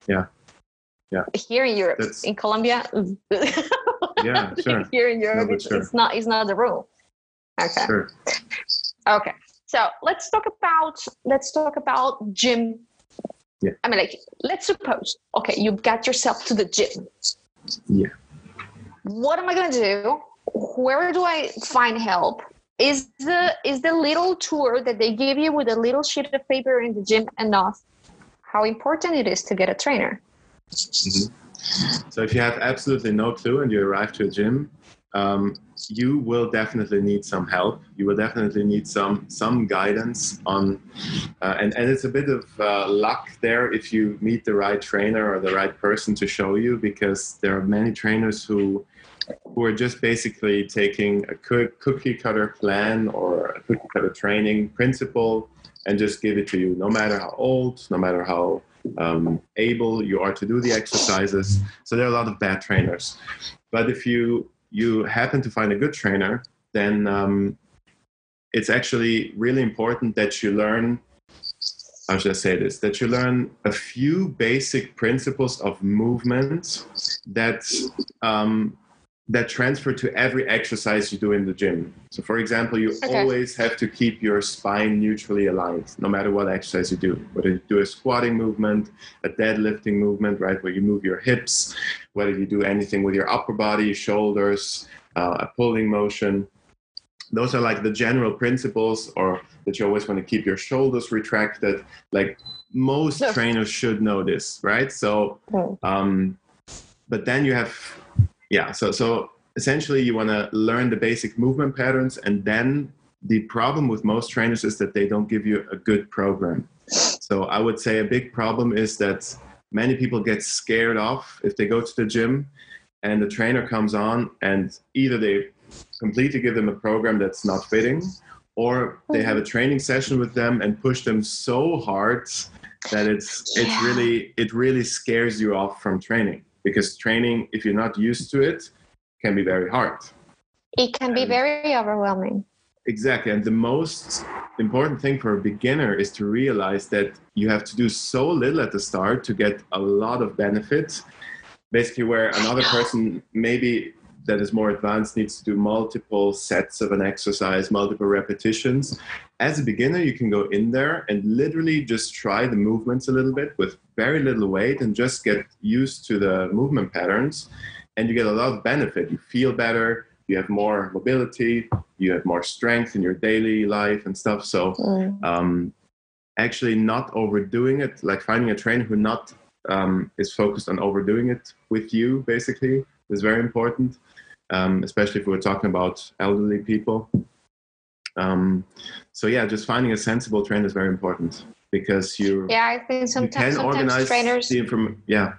Speaker 4: Yeah. Yeah.
Speaker 2: here in europe
Speaker 4: That's-
Speaker 2: in colombia [LAUGHS]
Speaker 4: Yeah, [LAUGHS] sure.
Speaker 2: here in europe
Speaker 4: but
Speaker 2: it's,
Speaker 4: sure.
Speaker 2: it's not it's not the rule okay
Speaker 4: Sure.
Speaker 2: Okay, so let's talk about let's talk about gym.
Speaker 4: Yeah.
Speaker 2: I mean, like, let's suppose okay, you got yourself to the gym.
Speaker 4: Yeah.
Speaker 2: What am I gonna do? Where do I find help? Is the is the little tour that they give you with a little sheet of paper in the gym enough? How important it is to get a trainer?
Speaker 4: Mhm. So if you have absolutely no clue and you arrive to a gym, um, you will definitely need some help. You will definitely need some some guidance on, uh, and and it's a bit of uh, luck there if you meet the right trainer or the right person to show you, because there are many trainers who who are just basically taking a cookie cutter plan or a cookie cutter training principle and just give it to you, no matter how old, no matter how um, able you are to do the exercises. So there are a lot of bad trainers. But if you you happen to find a good trainer, then um, it's actually really important that you learn. How should I say this? That you learn a few basic principles of movement that um, that transfer to every exercise you do in the gym. So, for example, you
Speaker 2: Okay.
Speaker 4: always have to keep your spine neutrally aligned, no matter what exercise you do. Whether you do a squatting movement, a deadlifting movement, right, where you move your hips, whether you do anything with your upper body, shoulders, uh, a pulling motion. Those are like the general principles, or that you always want to keep your shoulders retracted. Like most trainers should know this, right? So, um, but then you have yeah so so essentially you want to learn the basic movement patterns and then the problem with most trainers is that they don't give you a good program. So i would say a big problem is that many people get scared off if they go to the gym and the trainer comes on and either they completely give them a program that's not fitting or they have a mm-hmm. training session with them and push them so hard that it's it's really it really scares you off from training because training if you're not used to it can be very hard.
Speaker 2: It can be very overwhelming.
Speaker 4: exactly and the most important thing for a beginner is to realize that you have to do so little at the start to get a lot of benefit basically where another person maybe that is more advanced needs to do multiple sets of an exercise multiple repetitions. As a beginner you can go in there and literally just try the movements a little bit with very little weight and just get used to the movement patterns. And you get a lot of benefit. You feel better you have more mobility you have more strength in your daily life and stuff. So
Speaker 2: Mm.
Speaker 4: um, actually not overdoing it like finding a trainer who not um, is focused on overdoing it with you basically is very important um, especially if we're talking about elderly people. Um, so yeah just finding a sensible trainer is very important because you
Speaker 2: Yeah, I think
Speaker 4: you
Speaker 2: sometimes,
Speaker 4: can
Speaker 2: sometimes
Speaker 4: organize
Speaker 2: trainers.
Speaker 4: the inform yeah.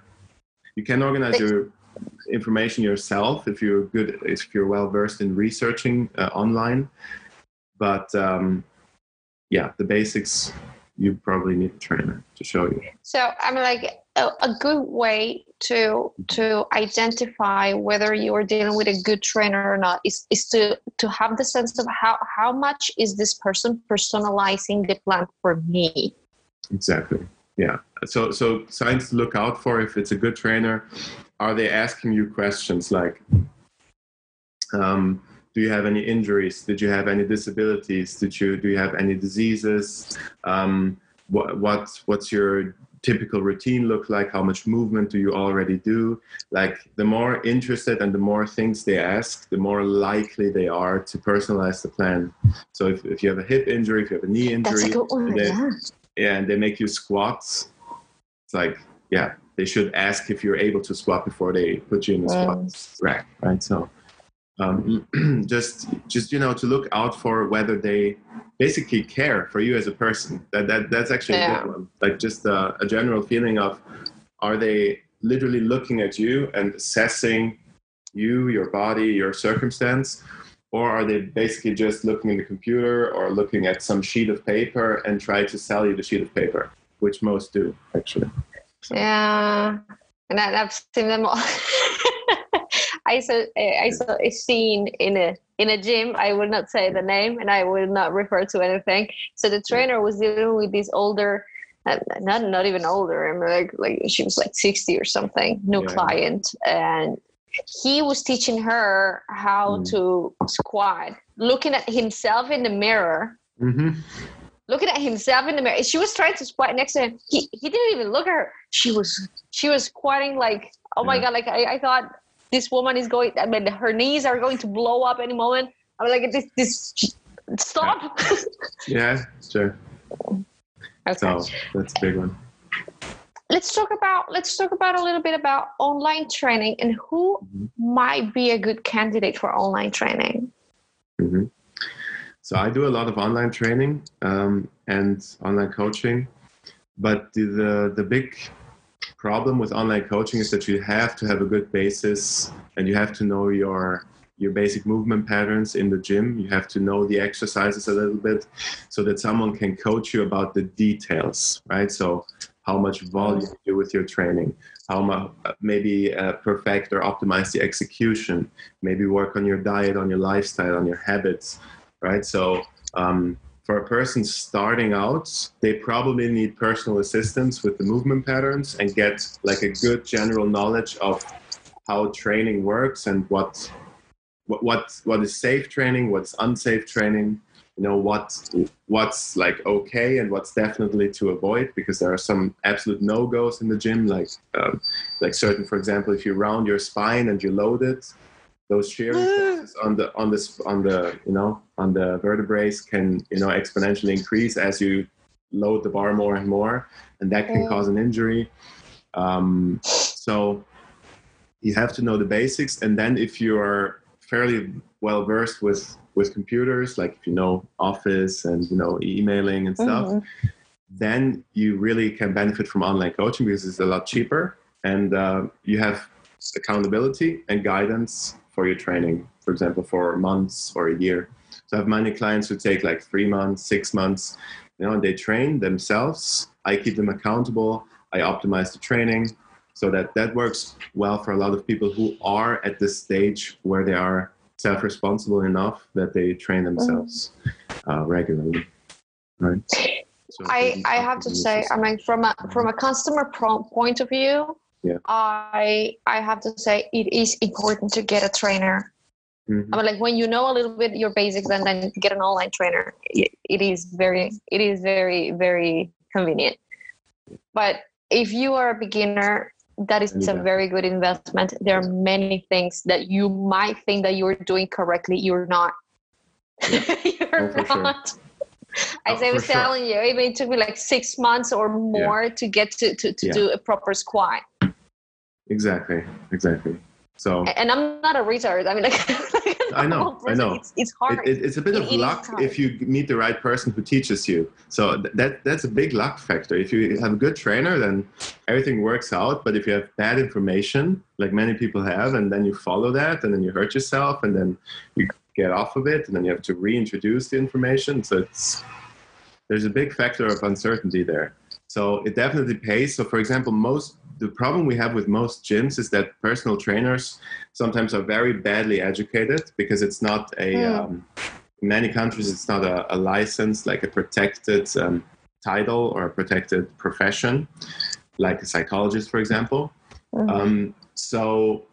Speaker 4: You can organize
Speaker 2: They-
Speaker 4: your information yourself if you're good if you're well versed in researching uh, online. But um, yeah the basics you probably need a trainer to show you.
Speaker 2: So I mean, like a, a good way to to identify whether you are dealing with a good trainer or not is, is to to have the sense of how how much is this person personalizing the plan for me.
Speaker 4: exactly. Yeah. So so signs to look out for if it's a good trainer. Are they asking you questions like um, do you have any injuries? Did you have any disabilities? Did you do you have any diseases? Um, what, what what's your typical routine look like how much movement do you already do like the more interested and the more things they ask the more likely they are to personalize the plan so if, if you have a hip injury if you have a knee injury
Speaker 2: a one.
Speaker 4: Oh, they-
Speaker 2: Yeah.
Speaker 4: yeah, and they make you squats, It's like, yeah, they should ask if you're able to squat before they put you in the squat rack, right? So, um, [CLEARS THROAT] just just you know to look out for whether they basically care for you as a person. That that that's actually a good one. Like just uh, a general feeling of, are they literally looking at you and assessing you, your body, your circumstance? Or are they basically just looking in the computer or looking at some sheet of paper and try to sell you the sheet of paper, which most do actually.
Speaker 2: Yeah, and I, I've seen them all. [LAUGHS] I saw I saw a scene in a in a gym. I will not say the name, and I will not refer to anything. So the trainer was dealing with this older, not not even older. I mean, like like she was like sixty or something, new
Speaker 4: Yeah.
Speaker 2: client, and he was teaching her how
Speaker 4: Mm.
Speaker 2: to squat, looking at himself in the mirror
Speaker 4: Mm-hmm.
Speaker 2: looking at himself in the mirror. She was trying to squat next to him. He he didn't even look at her. She was she was squatting like oh my
Speaker 4: Yeah.
Speaker 2: god! Like I, I thought this woman is going. I mean, her knees are going to blow up any moment. i'm like this this stop.
Speaker 4: Yeah, sure. [LAUGHS]
Speaker 2: okay.
Speaker 4: So that's a big one.
Speaker 2: Let's talk about let's talk about a little bit about online training and who
Speaker 4: Mhm.
Speaker 2: might be a good candidate for online training.
Speaker 4: hmm So I do a lot of online training um, and online coaching, but the, the the big problem with online coaching is that you have to have a good basis and you have to know your your basic movement patterns in the gym. You have to know the exercises a little bit so that someone can coach you about the details, right? So how much volume you do with your training, how much maybe uh, perfect or optimize the execution, maybe work on your diet, on your lifestyle, on your habits, right? So um, for a person starting out, they probably need personal assistance with the movement patterns and get like a good general knowledge of how training works and what what what, what is safe training, what's unsafe training, you know what what's like okay and what's definitely to avoid because there are some absolute no goes in the gym like um, like certain for example if you round your spine and you load it those shearing forces on the on this on the you know on the vertebrae can you know exponentially increase as you load the bar more and more and that can cause an injury. Um, so you have to know the basics and then if you are fairly well versed with with computers like if you know office and you know emailing and stuff
Speaker 2: Mhm.
Speaker 4: then you really can benefit from online coaching because it's a lot cheaper and uh, you have accountability and guidance for your training for example for months or a year. So i have many clients who take like three months six months. You know and they train themselves. I keep them accountable. I optimize the training. So that that works well for a lot of people who are at this stage where they are self-responsible enough that they train themselves uh, regularly. Right? So
Speaker 2: I, I have to say, I mean, from a from a customer pro- point of view,
Speaker 4: Yeah.
Speaker 2: I I have to say it is important to get a trainer.
Speaker 4: Mhm.
Speaker 2: I mean, like when you know a little bit your basics and then get an online trainer, it, it is very it is very very convenient. But if you are a beginner, that is a very good investment. There are many things that you might think that you're doing correctly, you're not. [LAUGHS] you're
Speaker 4: Oh, for sure.
Speaker 2: not. As
Speaker 4: Oh,
Speaker 2: I was
Speaker 4: sure.
Speaker 2: telling you, it took me like six months or more to get to, to, to
Speaker 4: Yeah.
Speaker 2: do a proper squat.
Speaker 4: Exactly exactly. So
Speaker 2: And I'm not a retard. I mean, [LAUGHS] like,
Speaker 4: I know, [LAUGHS] I know.
Speaker 2: It's, it's hard.
Speaker 4: it, it's a bit
Speaker 2: It-
Speaker 4: of luck if you meet the right person who teaches you. So th- that that's a big luck factor. If you have a good trainer then everything works out. But if you have bad information like many people have and then you follow that and then you hurt yourself and then you get off of it and then you have to reintroduce the information. So it's there's a big factor of uncertainty there. So it definitely pays. So for example most the problem we have with most gyms is that personal trainers sometimes are very badly educated because it's not a
Speaker 2: Mm.
Speaker 4: um, in many countries it's not a, a license like a protected um, title or a protected profession like a psychologist for example
Speaker 2: Mhm.
Speaker 4: um, so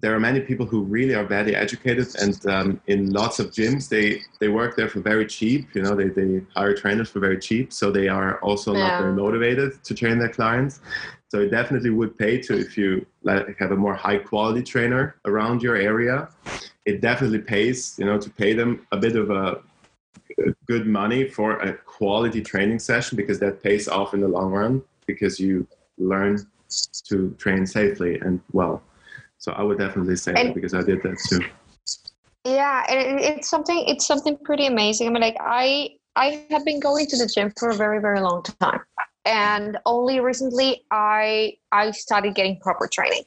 Speaker 4: there are many people who really are badly educated and um, in lots of gyms they they work there for very cheap you know they, they hire trainers for very cheap so they are also not very motivated to train their clients so it definitely would pay to if you like have a more high quality trainer around your area it definitely pays you know to pay them a bit of a good money for a quality training session because that pays off in the long run because you learn to train safely and well. So i would definitely say that because i did that too.
Speaker 2: Yeah and it, it's something it's something pretty amazing. I mean like i i have been going to the gym for a very very long time and only recently I I started getting proper training.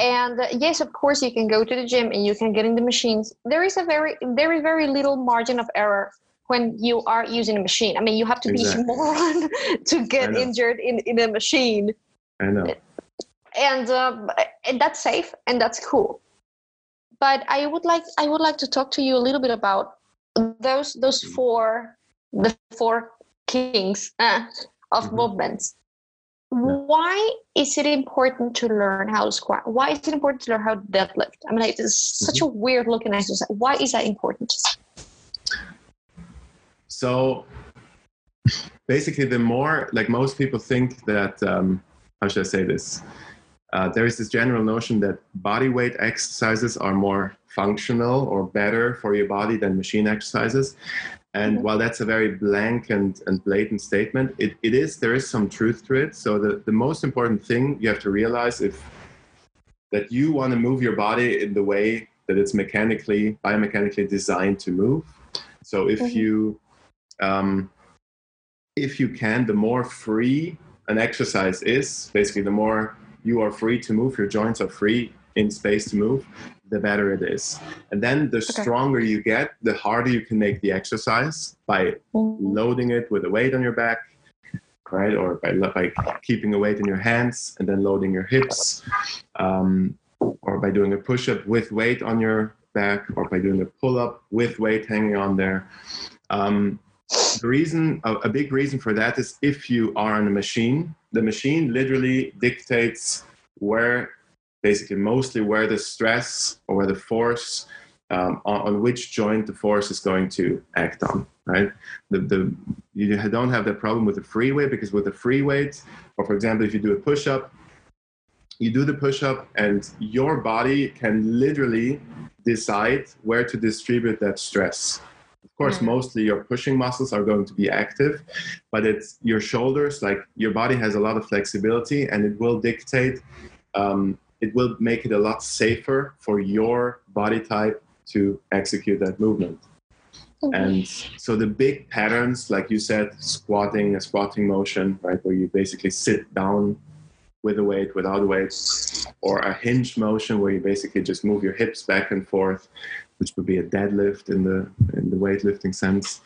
Speaker 2: And uh, yes, of course, you can go to the gym and you can get in the machines. There is a very there is very little margin of error when you are using a machine. I mean, you have to
Speaker 4: Exactly.
Speaker 2: be a moron [LAUGHS] to get injured in, in a machine.
Speaker 4: I know.
Speaker 2: And, uh, and that's safe and that's cool. But I would like I would like to talk to you a little bit about those those four the four kings uh, of
Speaker 4: Mhm.
Speaker 2: movements. Why is it important to learn how to squat? Why is it important to learn how to deadlift? I mean, it is such a weird looking exercise. Why is that important?
Speaker 4: So basically, the more like most people think that um, how should I say this? Uh, there is this general notion that body weight exercises are more functional or better for your body than machine exercises. And
Speaker 2: Mhm.
Speaker 4: while that's a very blank and, and blatant statement, it, it is there is some truth to it. So the, the most important thing you have to realize if that you want to move your body in the way that it's mechanically biomechanically designed to move. So if
Speaker 2: Mhm.
Speaker 4: you um, if you can, the more free an exercise is, basically, the more you are free to move, your joints are free in space to move, the better it is. And then the stronger you get, the harder you can make the exercise by loading it with a weight on your back, right? Or by, by keeping a weight in your hands and then loading your hips, um, or by doing a push up with weight on your back, or by doing a pull up with weight hanging on there. Um, the reason, a, a big reason for that is if you are on a machine, the machine literally dictates where, basically, mostly where the stress or where the force, um, on, on which joint the force is going to act on, right? The, the, you don't have that problem with the free weight because with the free weight, or for example, if you do a push up, you do the push up and your body can literally decide where to distribute that stress. Of course,
Speaker 2: Mm.
Speaker 4: mostly your pushing muscles are going to be active, but it's your shoulders, like your body has a lot of flexibility and it will dictate, um, it will make it a lot safer for your body type to execute that movement. Oh. And so the big patterns, like you said, squatting, a squatting motion, right, where you basically sit down with a weight, without a weight, or a hinge motion where you basically just move your hips back and forth, which would be a deadlift in the in the weightlifting sense,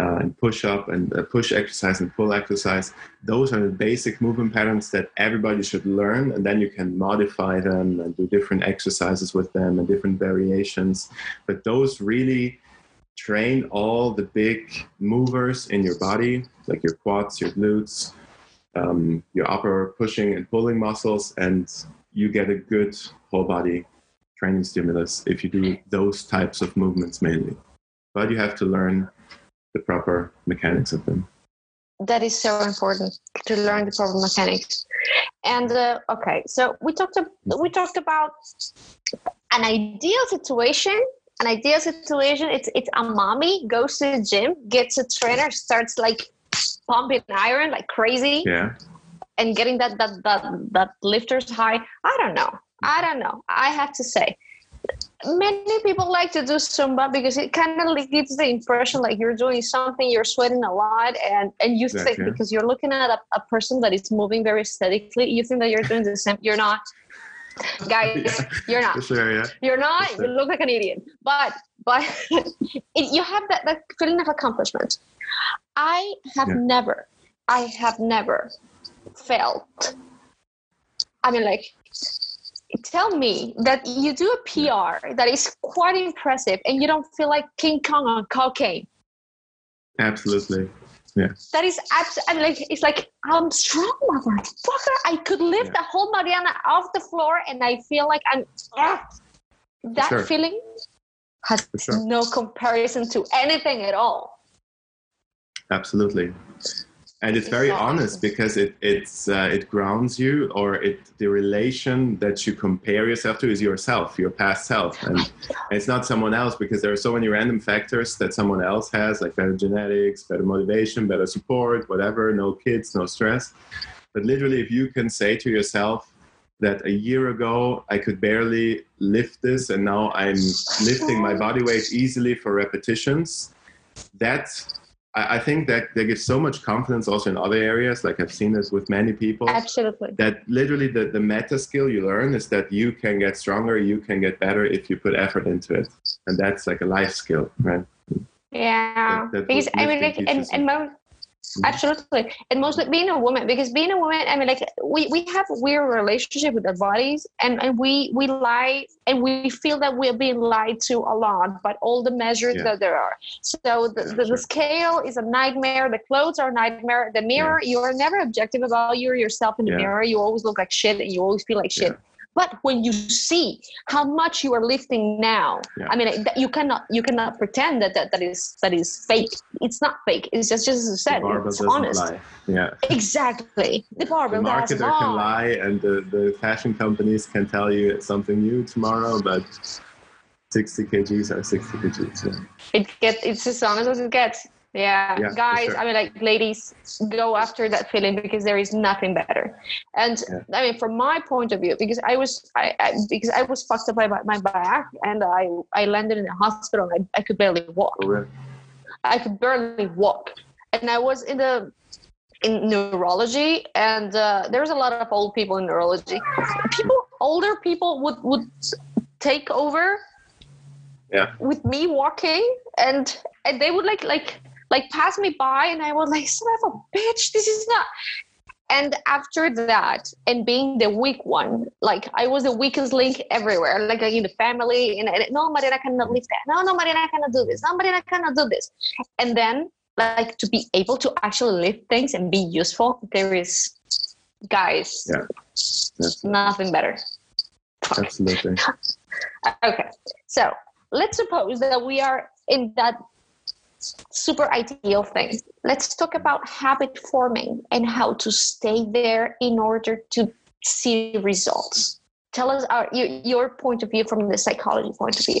Speaker 4: uh, and push up and uh, push exercise and pull exercise. Those are the basic movement patterns that everybody should learn, and then you can modify them and do different exercises with them and different variations. But those really train all the big movers in your body, like your quads, your glutes, um, your upper pushing and pulling muscles, and you get a good whole body training stimulus if you do those types of movements mainly. But you have to learn the proper mechanics of them.
Speaker 2: that is so important to learn the proper mechanics and uh, okay so we talked ab- we talked about an ideal situation an ideal situation it's it's a mommy goes to the gym gets a trainer starts like pumping iron like crazy
Speaker 4: Yeah.
Speaker 2: and getting that that that that lifters high i don't know i don't know i have to say many people like to do zumba because it kind of gives the impression like you're doing something you're sweating a lot and and you think because you're looking at a, a person that is moving very aesthetically you think that you're doing the same. You're not. Guys [LAUGHS]
Speaker 4: Yeah.
Speaker 2: you're not.
Speaker 4: Sure, yeah.
Speaker 2: you're not.
Speaker 4: For
Speaker 2: you look like an idiot. But but [LAUGHS] it, you have that, that feeling of accomplishment. I have
Speaker 4: Yeah.
Speaker 2: never i have never felt i mean like tell me that you do a pr that is quite impressive and you don't feel like king kong on cocaine
Speaker 4: Absolutely. Yeah.
Speaker 2: That is absolutely like it's like i'm strong motherfucker i could lift
Speaker 4: Yeah.
Speaker 2: the whole mariana off the floor and i feel like i'm ah. that
Speaker 4: sure.
Speaker 2: feeling has
Speaker 4: sure.
Speaker 2: no comparison to anything at all
Speaker 4: Absolutely. And it's very honest because it it's uh, it grounds you, or it the relation that you compare yourself to is yourself, your past self, and, and [LAUGHS] it's not someone else because there are so many random factors that someone else has, like better genetics, better motivation, better support, whatever, no kids, no stress. But literally, if you can say to yourself that a year ago I could barely lift this, and now I'm lifting my body weight easily for repetitions, that I, I think that they give so much confidence also in other areas. Like I've seen this with many people.
Speaker 2: Absolutely.
Speaker 4: That literally the, the meta skill you learn is that you can get stronger, you can get better if you put effort into it. And that's like a life skill, right?
Speaker 2: Yeah.
Speaker 4: That- that
Speaker 2: because I mean, like, and, and most, Mm-hmm. absolutely. And mostly being a woman, because being a woman, I mean, like, we, we have a weird relationship with our bodies, and, and we, we lie and we feel that we're being lied to a lot, but all the measures
Speaker 4: Yeah.
Speaker 2: that there are. So the,
Speaker 4: Yeah,
Speaker 2: the,
Speaker 4: sure.
Speaker 2: the scale is a nightmare, the clothes are a nightmare, the mirror, you are never objective about you yourself in the
Speaker 4: Yeah.
Speaker 2: mirror. You always look like shit and you always feel like shit. But when you see how much you are lifting now,
Speaker 4: Yeah.
Speaker 2: I mean, you cannot you cannot pretend that, that that is that is fake. It's not fake. It's just just as I
Speaker 4: The
Speaker 2: said, it's honest.
Speaker 4: lie. Yeah.
Speaker 2: Exactly. The
Speaker 4: The
Speaker 2: barbell does
Speaker 4: marketer can
Speaker 2: lie.
Speaker 4: lie and the, the fashion companies can tell you it's something new tomorrow, but 60 kgs are 60 kgs. Yeah.
Speaker 2: It gets it's as honest as it gets. Yeah,
Speaker 4: Yeah,
Speaker 2: guys.
Speaker 4: sure.
Speaker 2: I mean, like, ladies, go after that feeling because there is nothing better. And
Speaker 4: Yeah.
Speaker 2: I mean, from my point of view, because I was, I, I because I was fucked up by my, back, and I, I landed in a hospital. And I, I could barely walk.
Speaker 4: Oh, really?
Speaker 2: I could barely walk, and I was in the in neurology, and uh, there was a lot of old people in neurology. People, older people would would take over
Speaker 4: Yeah.
Speaker 2: with me walking, and and they would like like like pass me by, and I was like, son of a bitch, this is not. And after that, and being the weak one, like I was the weakest link everywhere, like in the family. And, and no, Marina cannot lift that. No, no, Marina cannot do this. No, Marina cannot do this. And then, like to be able to actually lift things and be useful, there is, guys,
Speaker 4: Yeah. That's,
Speaker 2: nothing better.
Speaker 4: absolutely. [LAUGHS]
Speaker 2: Okay, so let's suppose that we are in that super ideal thing. Let's talk about habit forming and how to stay there in order to see results. Tell us our, your, your point of view from the psychology point of view.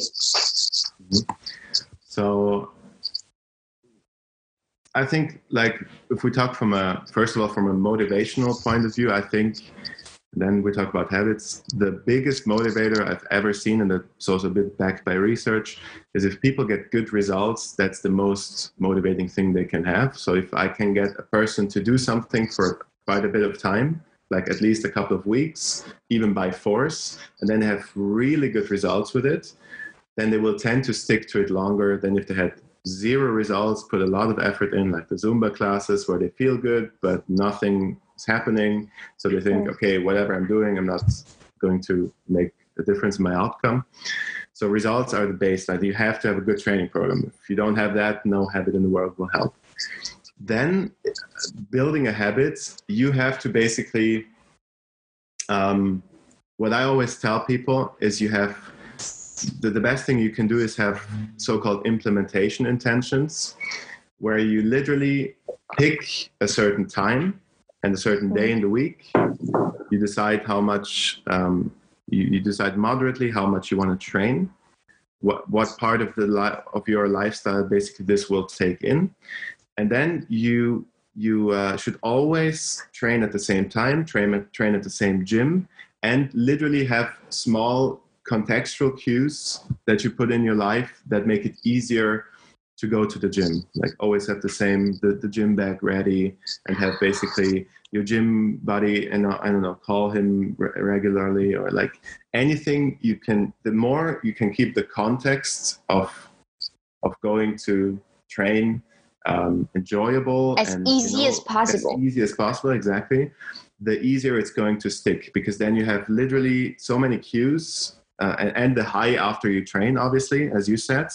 Speaker 4: So I think like if we talk from a first of all from a motivational point of view, I think then we talk about habits. The biggest motivator I've ever seen, and it's also a bit backed by research, is if people get good results, that's the most motivating thing they can have. So if I can get a person to do something for quite a bit of time, like at least a couple of weeks, even by force, and then have really good results with it, then they will tend to stick to it longer than if they had zero results, put a lot of effort in, like the Zumba classes where they feel good, but nothing is happening. So they think, okay, whatever I'm doing, I'm not going to make a difference in my outcome. So results are the baseline. You have to have a good training program. If you don't have that, no habit in the world will help. Then building a habit, you have to basically, um, what I always tell people is you have the, the best thing you can do is have so-called implementation intentions where you literally pick a certain time and a certain day in the week you decide how much um, you, you decide moderately how much you want to train what what part of the li- of your lifestyle basically this will take in. And then you you uh, should always train at the same time train at, train at the same gym and literally have small contextual cues that you put in your life that make it easier to go to the gym like always have the same the, the gym bag ready and have basically your gym buddy and uh, i don't know call him re- regularly or like anything you can the more you can keep the context of of going to train um, enjoyable
Speaker 2: As
Speaker 4: and, you
Speaker 2: easy
Speaker 4: know,
Speaker 2: as possible.
Speaker 4: as easy as possible exactly the easier it's going to stick because then you have literally so many cues uh, and, and the high after you train obviously as you said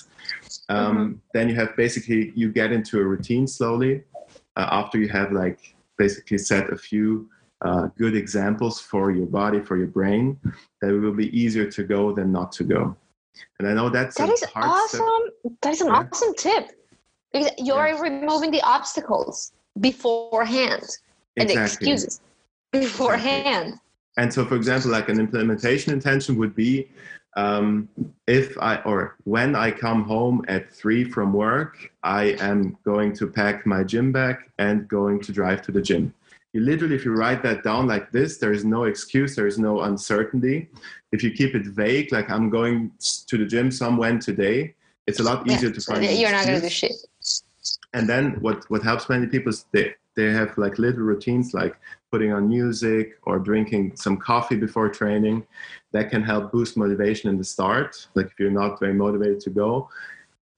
Speaker 4: um, then you have basically you get into a routine slowly uh, after you have like basically set a few uh, good examples for your body for your brain that it will be easier to go than not to go and i know that's
Speaker 2: That is
Speaker 4: hard step.
Speaker 2: awesome. That is an
Speaker 4: Yeah.
Speaker 2: awesome tip. Because you're
Speaker 4: Yeah.
Speaker 2: removing the obstacles beforehand and
Speaker 4: Exactly.
Speaker 2: excuses beforehand.
Speaker 4: And so, for example, like an implementation intention would be um, if I or when I come home at three from work, I am going to pack my gym bag and going to drive to the gym. You literally, if you write that down like this, there is no excuse, there is no uncertainty. If you keep it vague, like I'm going to the gym somewhere today, it's a lot
Speaker 2: Yeah.
Speaker 4: easier to find.
Speaker 2: you're not going to do shit.
Speaker 4: and then what what helps many people is they they have like little routines like putting on music or drinking some coffee before training that can help boost motivation in the start. Like if you're not very motivated to go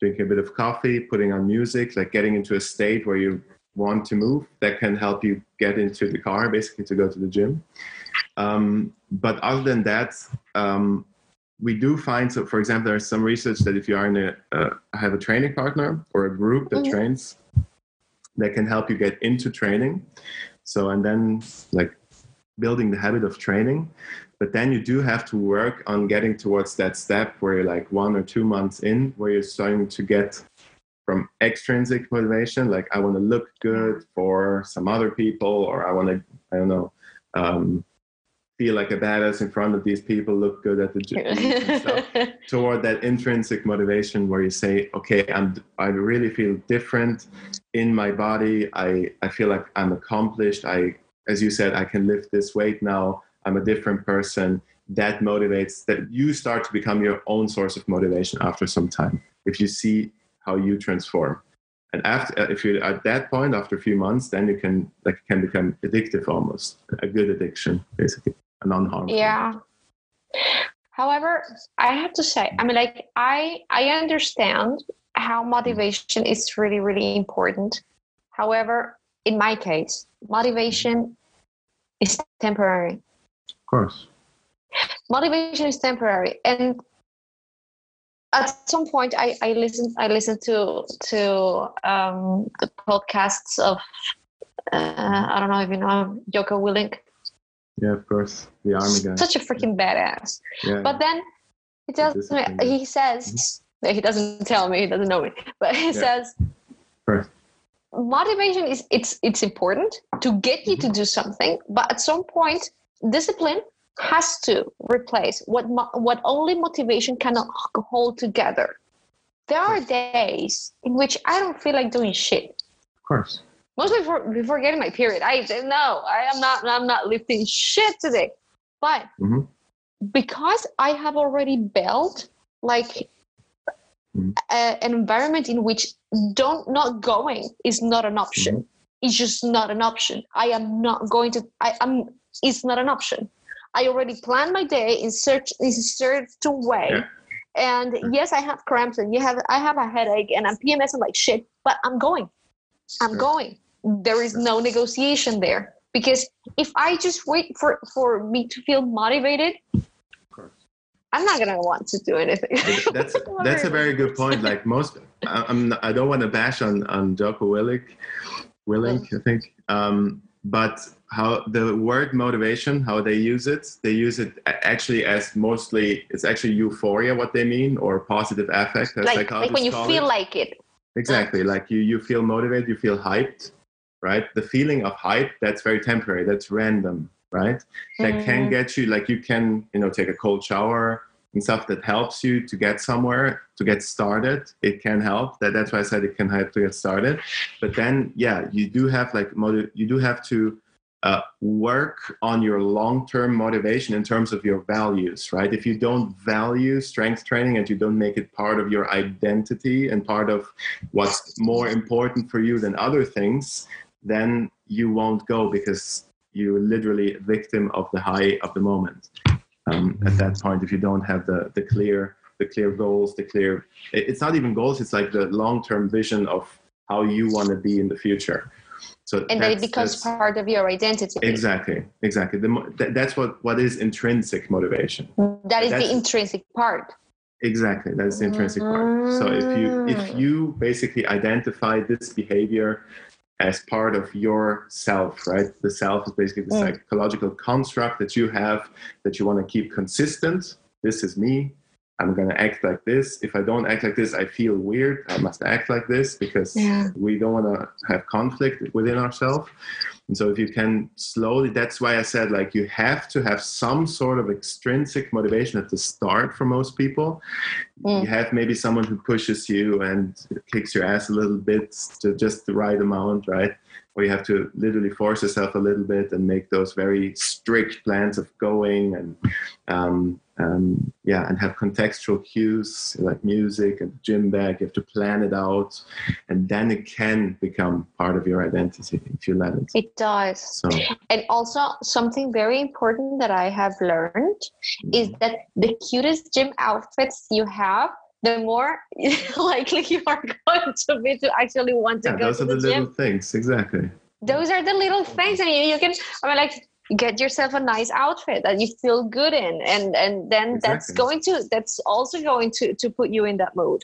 Speaker 4: drinking a bit of coffee putting on music like getting into a state where you want to move that can help you get into the car basically to go to the gym. Um, but other than that um, we do find so for example there's some research that if you are in a uh, have a training partner or a group that
Speaker 2: Mhm.
Speaker 4: trains that can help you get into training so and then like building the habit of training. But then you do have to work on getting towards that step where you're like one or two months in where you're starting to get from extrinsic motivation like i want to look good for some other people or i want to i don't know um, feel like a badass in front of these people look good at the gym and stuff. [LAUGHS] Toward that intrinsic motivation where you say okay i'm i really feel different in my body. I i feel like i'm accomplished. I as you said i can lift this weight now. I'm a different person. That motivates that you start to become your own source of motivation after some time if you see how you transform. And after uh, if you're at that point after a few months then you can like can become addictive almost a good addiction basically non-harmful
Speaker 2: yeah. However i have to say i mean like i i understand how motivation is really really important. However in my case motivation is temporary.
Speaker 4: Of course.
Speaker 2: Motivation is temporary. And at some point i i listened i listened to to um the podcasts of uh, i don't know if you know Jocko Willink.
Speaker 4: Yeah of course. The army guy.
Speaker 2: Such a freaking badass.
Speaker 4: Yeah.
Speaker 2: But then he tells me he says mm-hmm. he doesn't tell me he doesn't know me but he
Speaker 4: Yeah.
Speaker 2: says motivation is it's it's important to get you to mm-hmm. do something but at some point discipline has to replace what mo- what only motivation cannot hold together. There are days in which i don't feel like doing shit.
Speaker 4: Of course
Speaker 2: mostly before before getting my period. I no i am not i'm not lifting shit today. But
Speaker 4: Mhm.
Speaker 2: because i have already built like
Speaker 4: Mhm.
Speaker 2: a- an environment in which don't not going is not an option. It's just not an option. I am not going to i am it's not an option. I already planned my day in search in a certain way.
Speaker 4: Yeah.
Speaker 2: and yes i have cramps and you have i have a headache and i'm pmsing like shit but i'm going. I'm going there is no negotiation there because if i just wait for for me to feel motivated i'm not gonna want to do anything [LAUGHS]
Speaker 4: that's that's a very good point. Like most, I- I'm not, I don't want to bash on on Jocko Willink, Willink, I think. Um, but how the word motivation, how they use it, they use it actually as mostly it's actually euphoria, what they mean, or positive affect.
Speaker 2: Like, like when you feel
Speaker 4: it.
Speaker 2: like it
Speaker 4: Exactly. Like you, you feel motivated, you feel hyped, right? The feeling of hype, that's very temporary, that's random, right? That can
Speaker 2: Mhm.
Speaker 4: get you, like you can, you know, take a cold shower and stuff that helps you to get somewhere, to get started. It can help. That, that's why I said it can help to get started. But then, yeah, you do have like, you do have to uh, work on your long-term motivation in terms of your values right if you don't value strength training and you don't make it part of your identity and part of what's more important for you than other things then you won't go because you're literally a victim of the high of the moment um, at that point if you don't have the, the clear the clear goals the clear it's not even goals it's like the long-term vision of how you want to be in the future so
Speaker 2: and that it becomes part of your identity
Speaker 4: Exactly, exactly. The, that, that's what, what is intrinsic motivation.
Speaker 2: that is
Speaker 4: That's-
Speaker 2: the intrinsic part
Speaker 4: Exactly, that's the intrinsic part. So if you if
Speaker 2: Mm.
Speaker 4: you basically identify this behavior as part of your self, right? The self is basically the
Speaker 2: Mm.
Speaker 4: psychological construct that you have that you want to keep consistent. This is me. I'm going to act like this. If I don't act like this, I feel weird. I must act like this because
Speaker 2: Yeah.
Speaker 4: we don't want to have conflict within ourselves. And so if you can slowly, that's why I said like you have to have some sort of extrinsic motivation at the start for most people.
Speaker 2: Mm.
Speaker 4: You have maybe someone who pushes you and kicks your ass a little bit to just the right amount, right? Or you have to literally force yourself a little bit and make those very strict plans of going and um, um, yeah, and have contextual cues like music and gym bag. You have to plan it out, and then it can become part of your identity if you let it.
Speaker 2: It does.
Speaker 4: So
Speaker 2: And also, something very important that I have learned is
Speaker 4: Mm-hmm.
Speaker 2: that the cutest gym outfits you have, the more [LAUGHS] likely you are [LAUGHS] going to be to actually want to
Speaker 4: yeah,
Speaker 2: go
Speaker 4: those
Speaker 2: to
Speaker 4: are
Speaker 2: the,
Speaker 4: the little things exactly.
Speaker 2: Those are the little things, I mean, you can. I mean, like get yourself a nice outfit that you feel good in, and and then that's going to that's also going to to put you in that mood.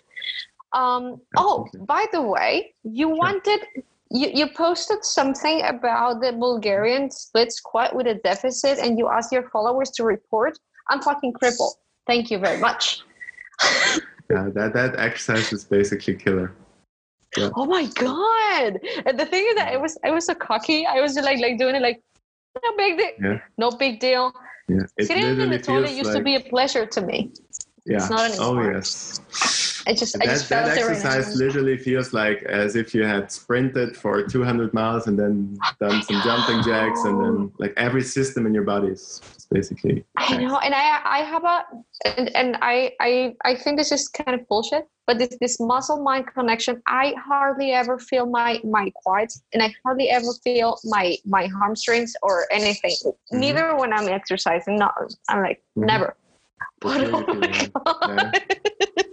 Speaker 2: Um, oh, by the way, you wanted you, you posted something about the Bulgarian split squat with a deficit, and you asked your followers to report. I'm fucking crippled. Thank you very much. [LAUGHS]
Speaker 4: Yeah, that that exercise is basically killer.
Speaker 2: Oh my god! And the thing is that it was I was so cocky. I was like like doing it like no big deal.
Speaker 4: Yeah.
Speaker 2: No big deal.
Speaker 4: Yeah, it
Speaker 2: Sitting in the toilet used
Speaker 4: like
Speaker 2: to be a pleasure to me.
Speaker 4: yeah.
Speaker 2: not
Speaker 4: oh yes.
Speaker 2: I just I
Speaker 4: that,
Speaker 2: just
Speaker 4: that exercise literally feels like as if you had sprinted for 200 miles and then done some jumping jacks and then like every system in your body is basically
Speaker 2: I know, and I I have a and, and I I I think this is kind of bullshit, but this this muscle mind connection, I hardly ever feel my my quads, and I hardly ever feel my my hamstrings or anything.
Speaker 4: Mm-hmm.
Speaker 2: Neither when I'm exercising. Not I'm like
Speaker 4: Mhm.
Speaker 2: never. But oh my god.
Speaker 4: Yeah. [LAUGHS]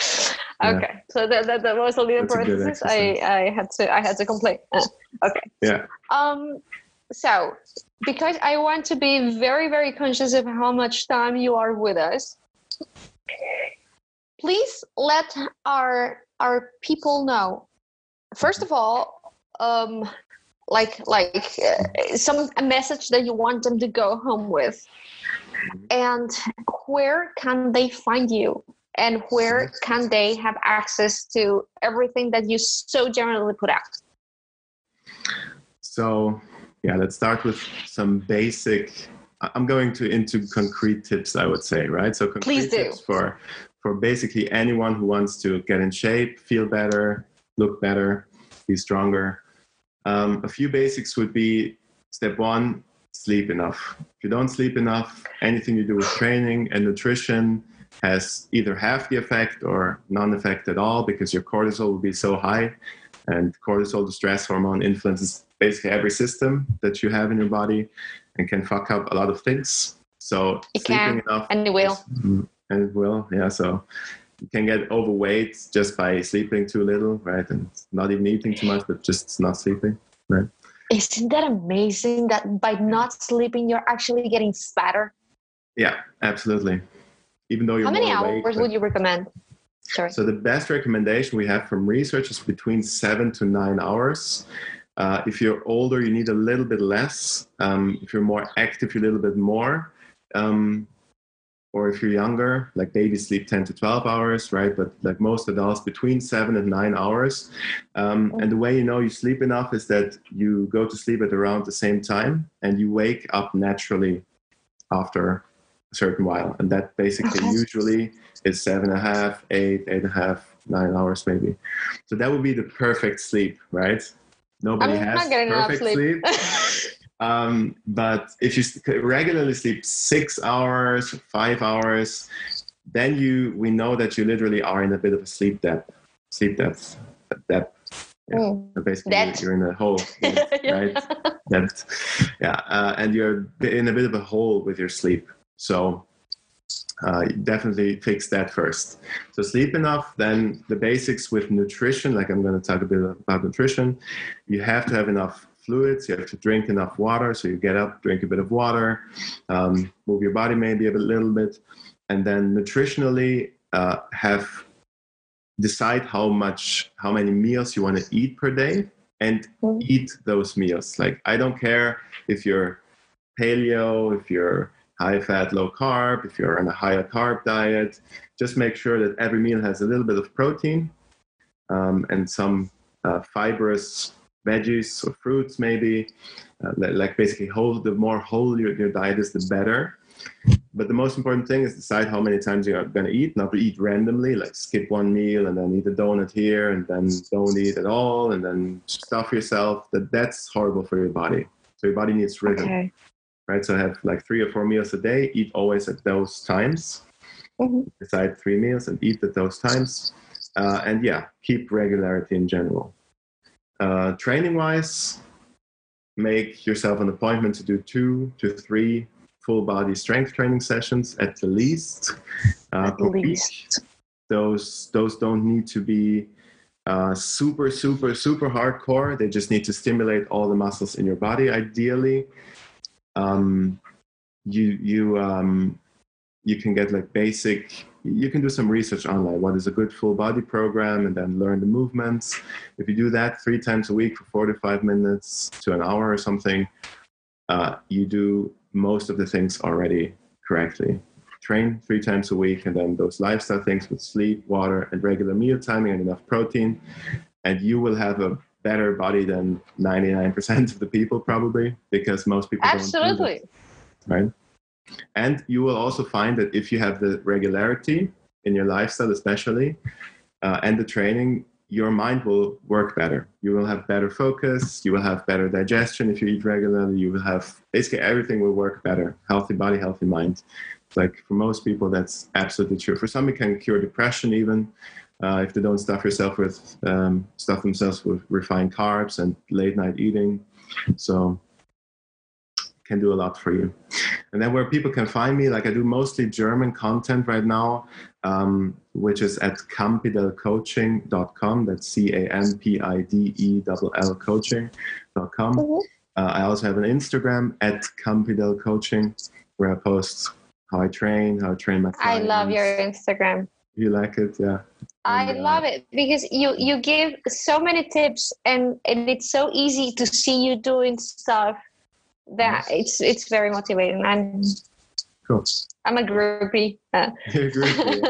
Speaker 4: [LAUGHS]
Speaker 2: Okay, so that, that, that was a little
Speaker 4: That's a good
Speaker 2: parenthesis. I. I had to I had to complain. Uh, okay.
Speaker 4: yeah
Speaker 2: Um, so because I want to be very, very conscious of how much time you are with us, please let our our people know. First of all, um, like like uh, some a message that you want them to go home with, and where can they find you? And where can they have access to everything that you so generally put out?
Speaker 4: so yeah let's start with some basic i'm going to into concrete tips i would say right so concrete
Speaker 2: Please do.
Speaker 4: tips for for basically anyone who wants to get in shape feel better look better be stronger um, a few basics would be step one sleep enough if you don't sleep enough anything you do with training and nutrition has either half the effect or none effect at all because your cortisol will be so high. And cortisol the stress hormone influences basically every system that you have in your body and can fuck up a lot of things. So
Speaker 2: It
Speaker 4: sleeping
Speaker 2: can,
Speaker 4: enough
Speaker 2: and it will.
Speaker 4: and it will yeah. So you can get overweight just by sleeping too little right? And not even eating too much but just not sleeping right?
Speaker 2: Isn't that amazing that by not sleeping, you're actually getting fatter?
Speaker 4: yeah absolutely even though you're
Speaker 2: How many
Speaker 4: awake,
Speaker 2: hours
Speaker 4: but-
Speaker 2: would you recommend? Sorry.
Speaker 4: So the best recommendation we have from research is between seven to nine hours. Uh, if you're older, you need a little bit less. Um, if you're more active, you a little bit more. Um, or if you're younger, like babies sleep 10 to 12 hours, right? But like most adults, between seven and nine hours. Um, and the way you know you sleep enough is that you go to sleep at around the same time and you wake up naturally after a certain while. And that basically
Speaker 2: Okay.
Speaker 4: usually is seven and a half, eight, eight and a half, nine hours maybe. So that would be the perfect sleep, right? Nobody
Speaker 2: I'm
Speaker 4: has
Speaker 2: not getting enough
Speaker 4: perfect
Speaker 2: sleep.
Speaker 4: sleep. [LAUGHS] Um, but if you regularly sleep six hours, five hours, then you we know that you literally are in a bit of a sleep depth. Sleep depth. Depth. Yeah.
Speaker 2: Mm.
Speaker 4: So basically, you're in a hole, [LAUGHS] right? Depth. Yeah, uh, and you're in a bit of a hole with your sleep. So uh, definitely fix that first. So sleep enough. Then the basics with nutrition, like I'm going to talk a bit about nutrition. You have to have enough fluids. You have to drink enough water. So you get up, drink a bit of water, um, move your body maybe a little bit, and then nutritionally uh, have decide how much, how many meals you want to eat per day, and
Speaker 2: Mm.
Speaker 4: eat those meals. Like I don't care if you're paleo, if you're high fat, low carb, if you're on a higher carb diet, just make sure that every meal has a little bit of protein um, and some uh, fibrous veggies or fruits, maybe. Uh, like basically, whole, the more whole your, your diet is, the better. but the most important thing is decide how many times you're going to eat, not to eat randomly, like skip one meal and then eat a donut here and then don't eat at all and then stuff yourself. That that's horrible for your body. So your body needs rhythm,
Speaker 2: Okay.
Speaker 4: Right? So have like three or four meals a day. Eat always at those times.
Speaker 2: Mhm.
Speaker 4: Decide three meals and eat at those times. Uh, and yeah, keep regularity in general. Uh, training wise, make yourself an appointment to do two to three full body strength training sessions at the least uh,
Speaker 2: At least.
Speaker 4: Those those don't need to be uh, super super super hardcore. They just need to stimulate all the muscles in your body. Ideally, um, you you um, you can get like basic. You can do some research online. What is a good full body program, and then learn the movements. If you do that three times a week for 45 minutes to an hour or something, uh, you do most of the things already correctly. Train three times a week, and then those lifestyle things with sleep, water, and regular meal timing and enough protein, and you will have a better body than 99% of the people probably because most people don't do that
Speaker 2: Absolutely.
Speaker 4: right? And you will also find that if you have the regularity in your lifestyle, especially, uh, and the training, your mind will work better. You will have better focus. You will have better digestion if you eat regularly. You will have basically everything will work better. Healthy body, healthy mind. Like for most people, that's absolutely true. For some, it can cure depression even. Uh, if they don't stuff yourself with um, stuff themselves with refined carbs and late night eating, so can do a lot for you. And then where people can find me, like I do mostly German content right now, um, which is at campidellcoaching.com. That's C A M P I D E L L coaching.com.
Speaker 2: Mhm.
Speaker 4: Uh, I also have an Instagram at Campidell Coaching where I post how I train, how I train my clients.
Speaker 2: I love your Instagram.
Speaker 4: You like it? Yeah.
Speaker 2: I
Speaker 4: And,
Speaker 2: love it because you you give so many tips and, and it's so easy to see you doing stuff that it's it's very motivating. I'm
Speaker 4: Cool.
Speaker 2: I'm a groupie. [LAUGHS] Uh,
Speaker 4: You agree with [LAUGHS] me?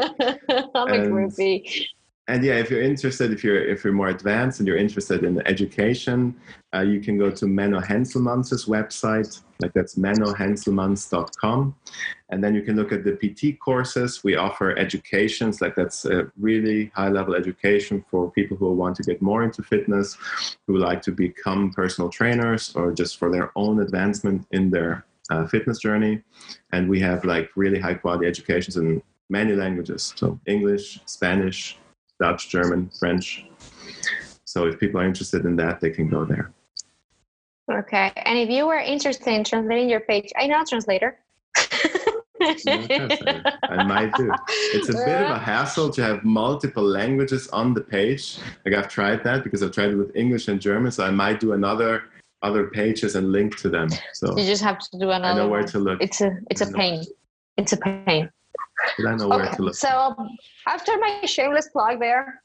Speaker 2: I'm a groupie.
Speaker 4: And yeah, if you're interested, if you're if you're more advanced and you're interested in education, uh, you can go to Menno Henselmans' website, like that's mennohenselmans.com, and then you can look at the PT courses. We offer educations, like that's a really high level education for people who want to get more into fitness, who like to become personal trainers, or just for their own advancement in their uh, fitness journey. And we have like really high quality educations in many languages, so English, Spanish, Dutch, German, French. So if people are interested in that, they can go there.
Speaker 2: Okay. And if you were interested in translating your page, I know a translator.
Speaker 4: Translator. I might do. It's a bit of a hassle to have multiple languages on the page. Like I've tried that because I've tried it with English and German. So I might do another other pages and link to them. So
Speaker 2: You just have to do another.
Speaker 4: I
Speaker 2: another
Speaker 4: know where
Speaker 2: one.
Speaker 4: to look.
Speaker 2: It's a it's a pain. It's a pain.
Speaker 4: But I know where
Speaker 2: Okay.
Speaker 4: to look.
Speaker 2: So after my shameless plug there,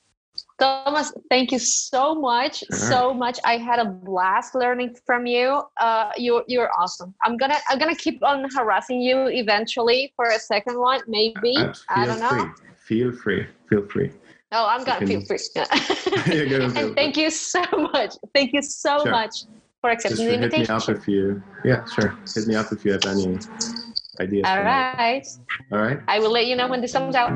Speaker 2: Thomas, thank you so much, so much. I had a blast learning from you. Uh, you you're awesome. I'm gonna I'm gonna keep on harassing you eventually for a second one, maybe.
Speaker 4: Uh,
Speaker 2: I don't know.
Speaker 4: free. Feel free. Feel free.
Speaker 2: Oh, I'm gonna
Speaker 4: You
Speaker 2: feel
Speaker 4: can-
Speaker 2: free. [LAUGHS] [LAUGHS]
Speaker 4: You're gonna feel
Speaker 2: and thank you so much. Thank you so
Speaker 4: Sure.
Speaker 2: much for
Speaker 4: Just
Speaker 2: accepting the
Speaker 4: hit me up if you. Yeah, sure. Hit me up if you have any ideas.
Speaker 2: All right.
Speaker 4: All right.
Speaker 2: I will let you know when this comes out.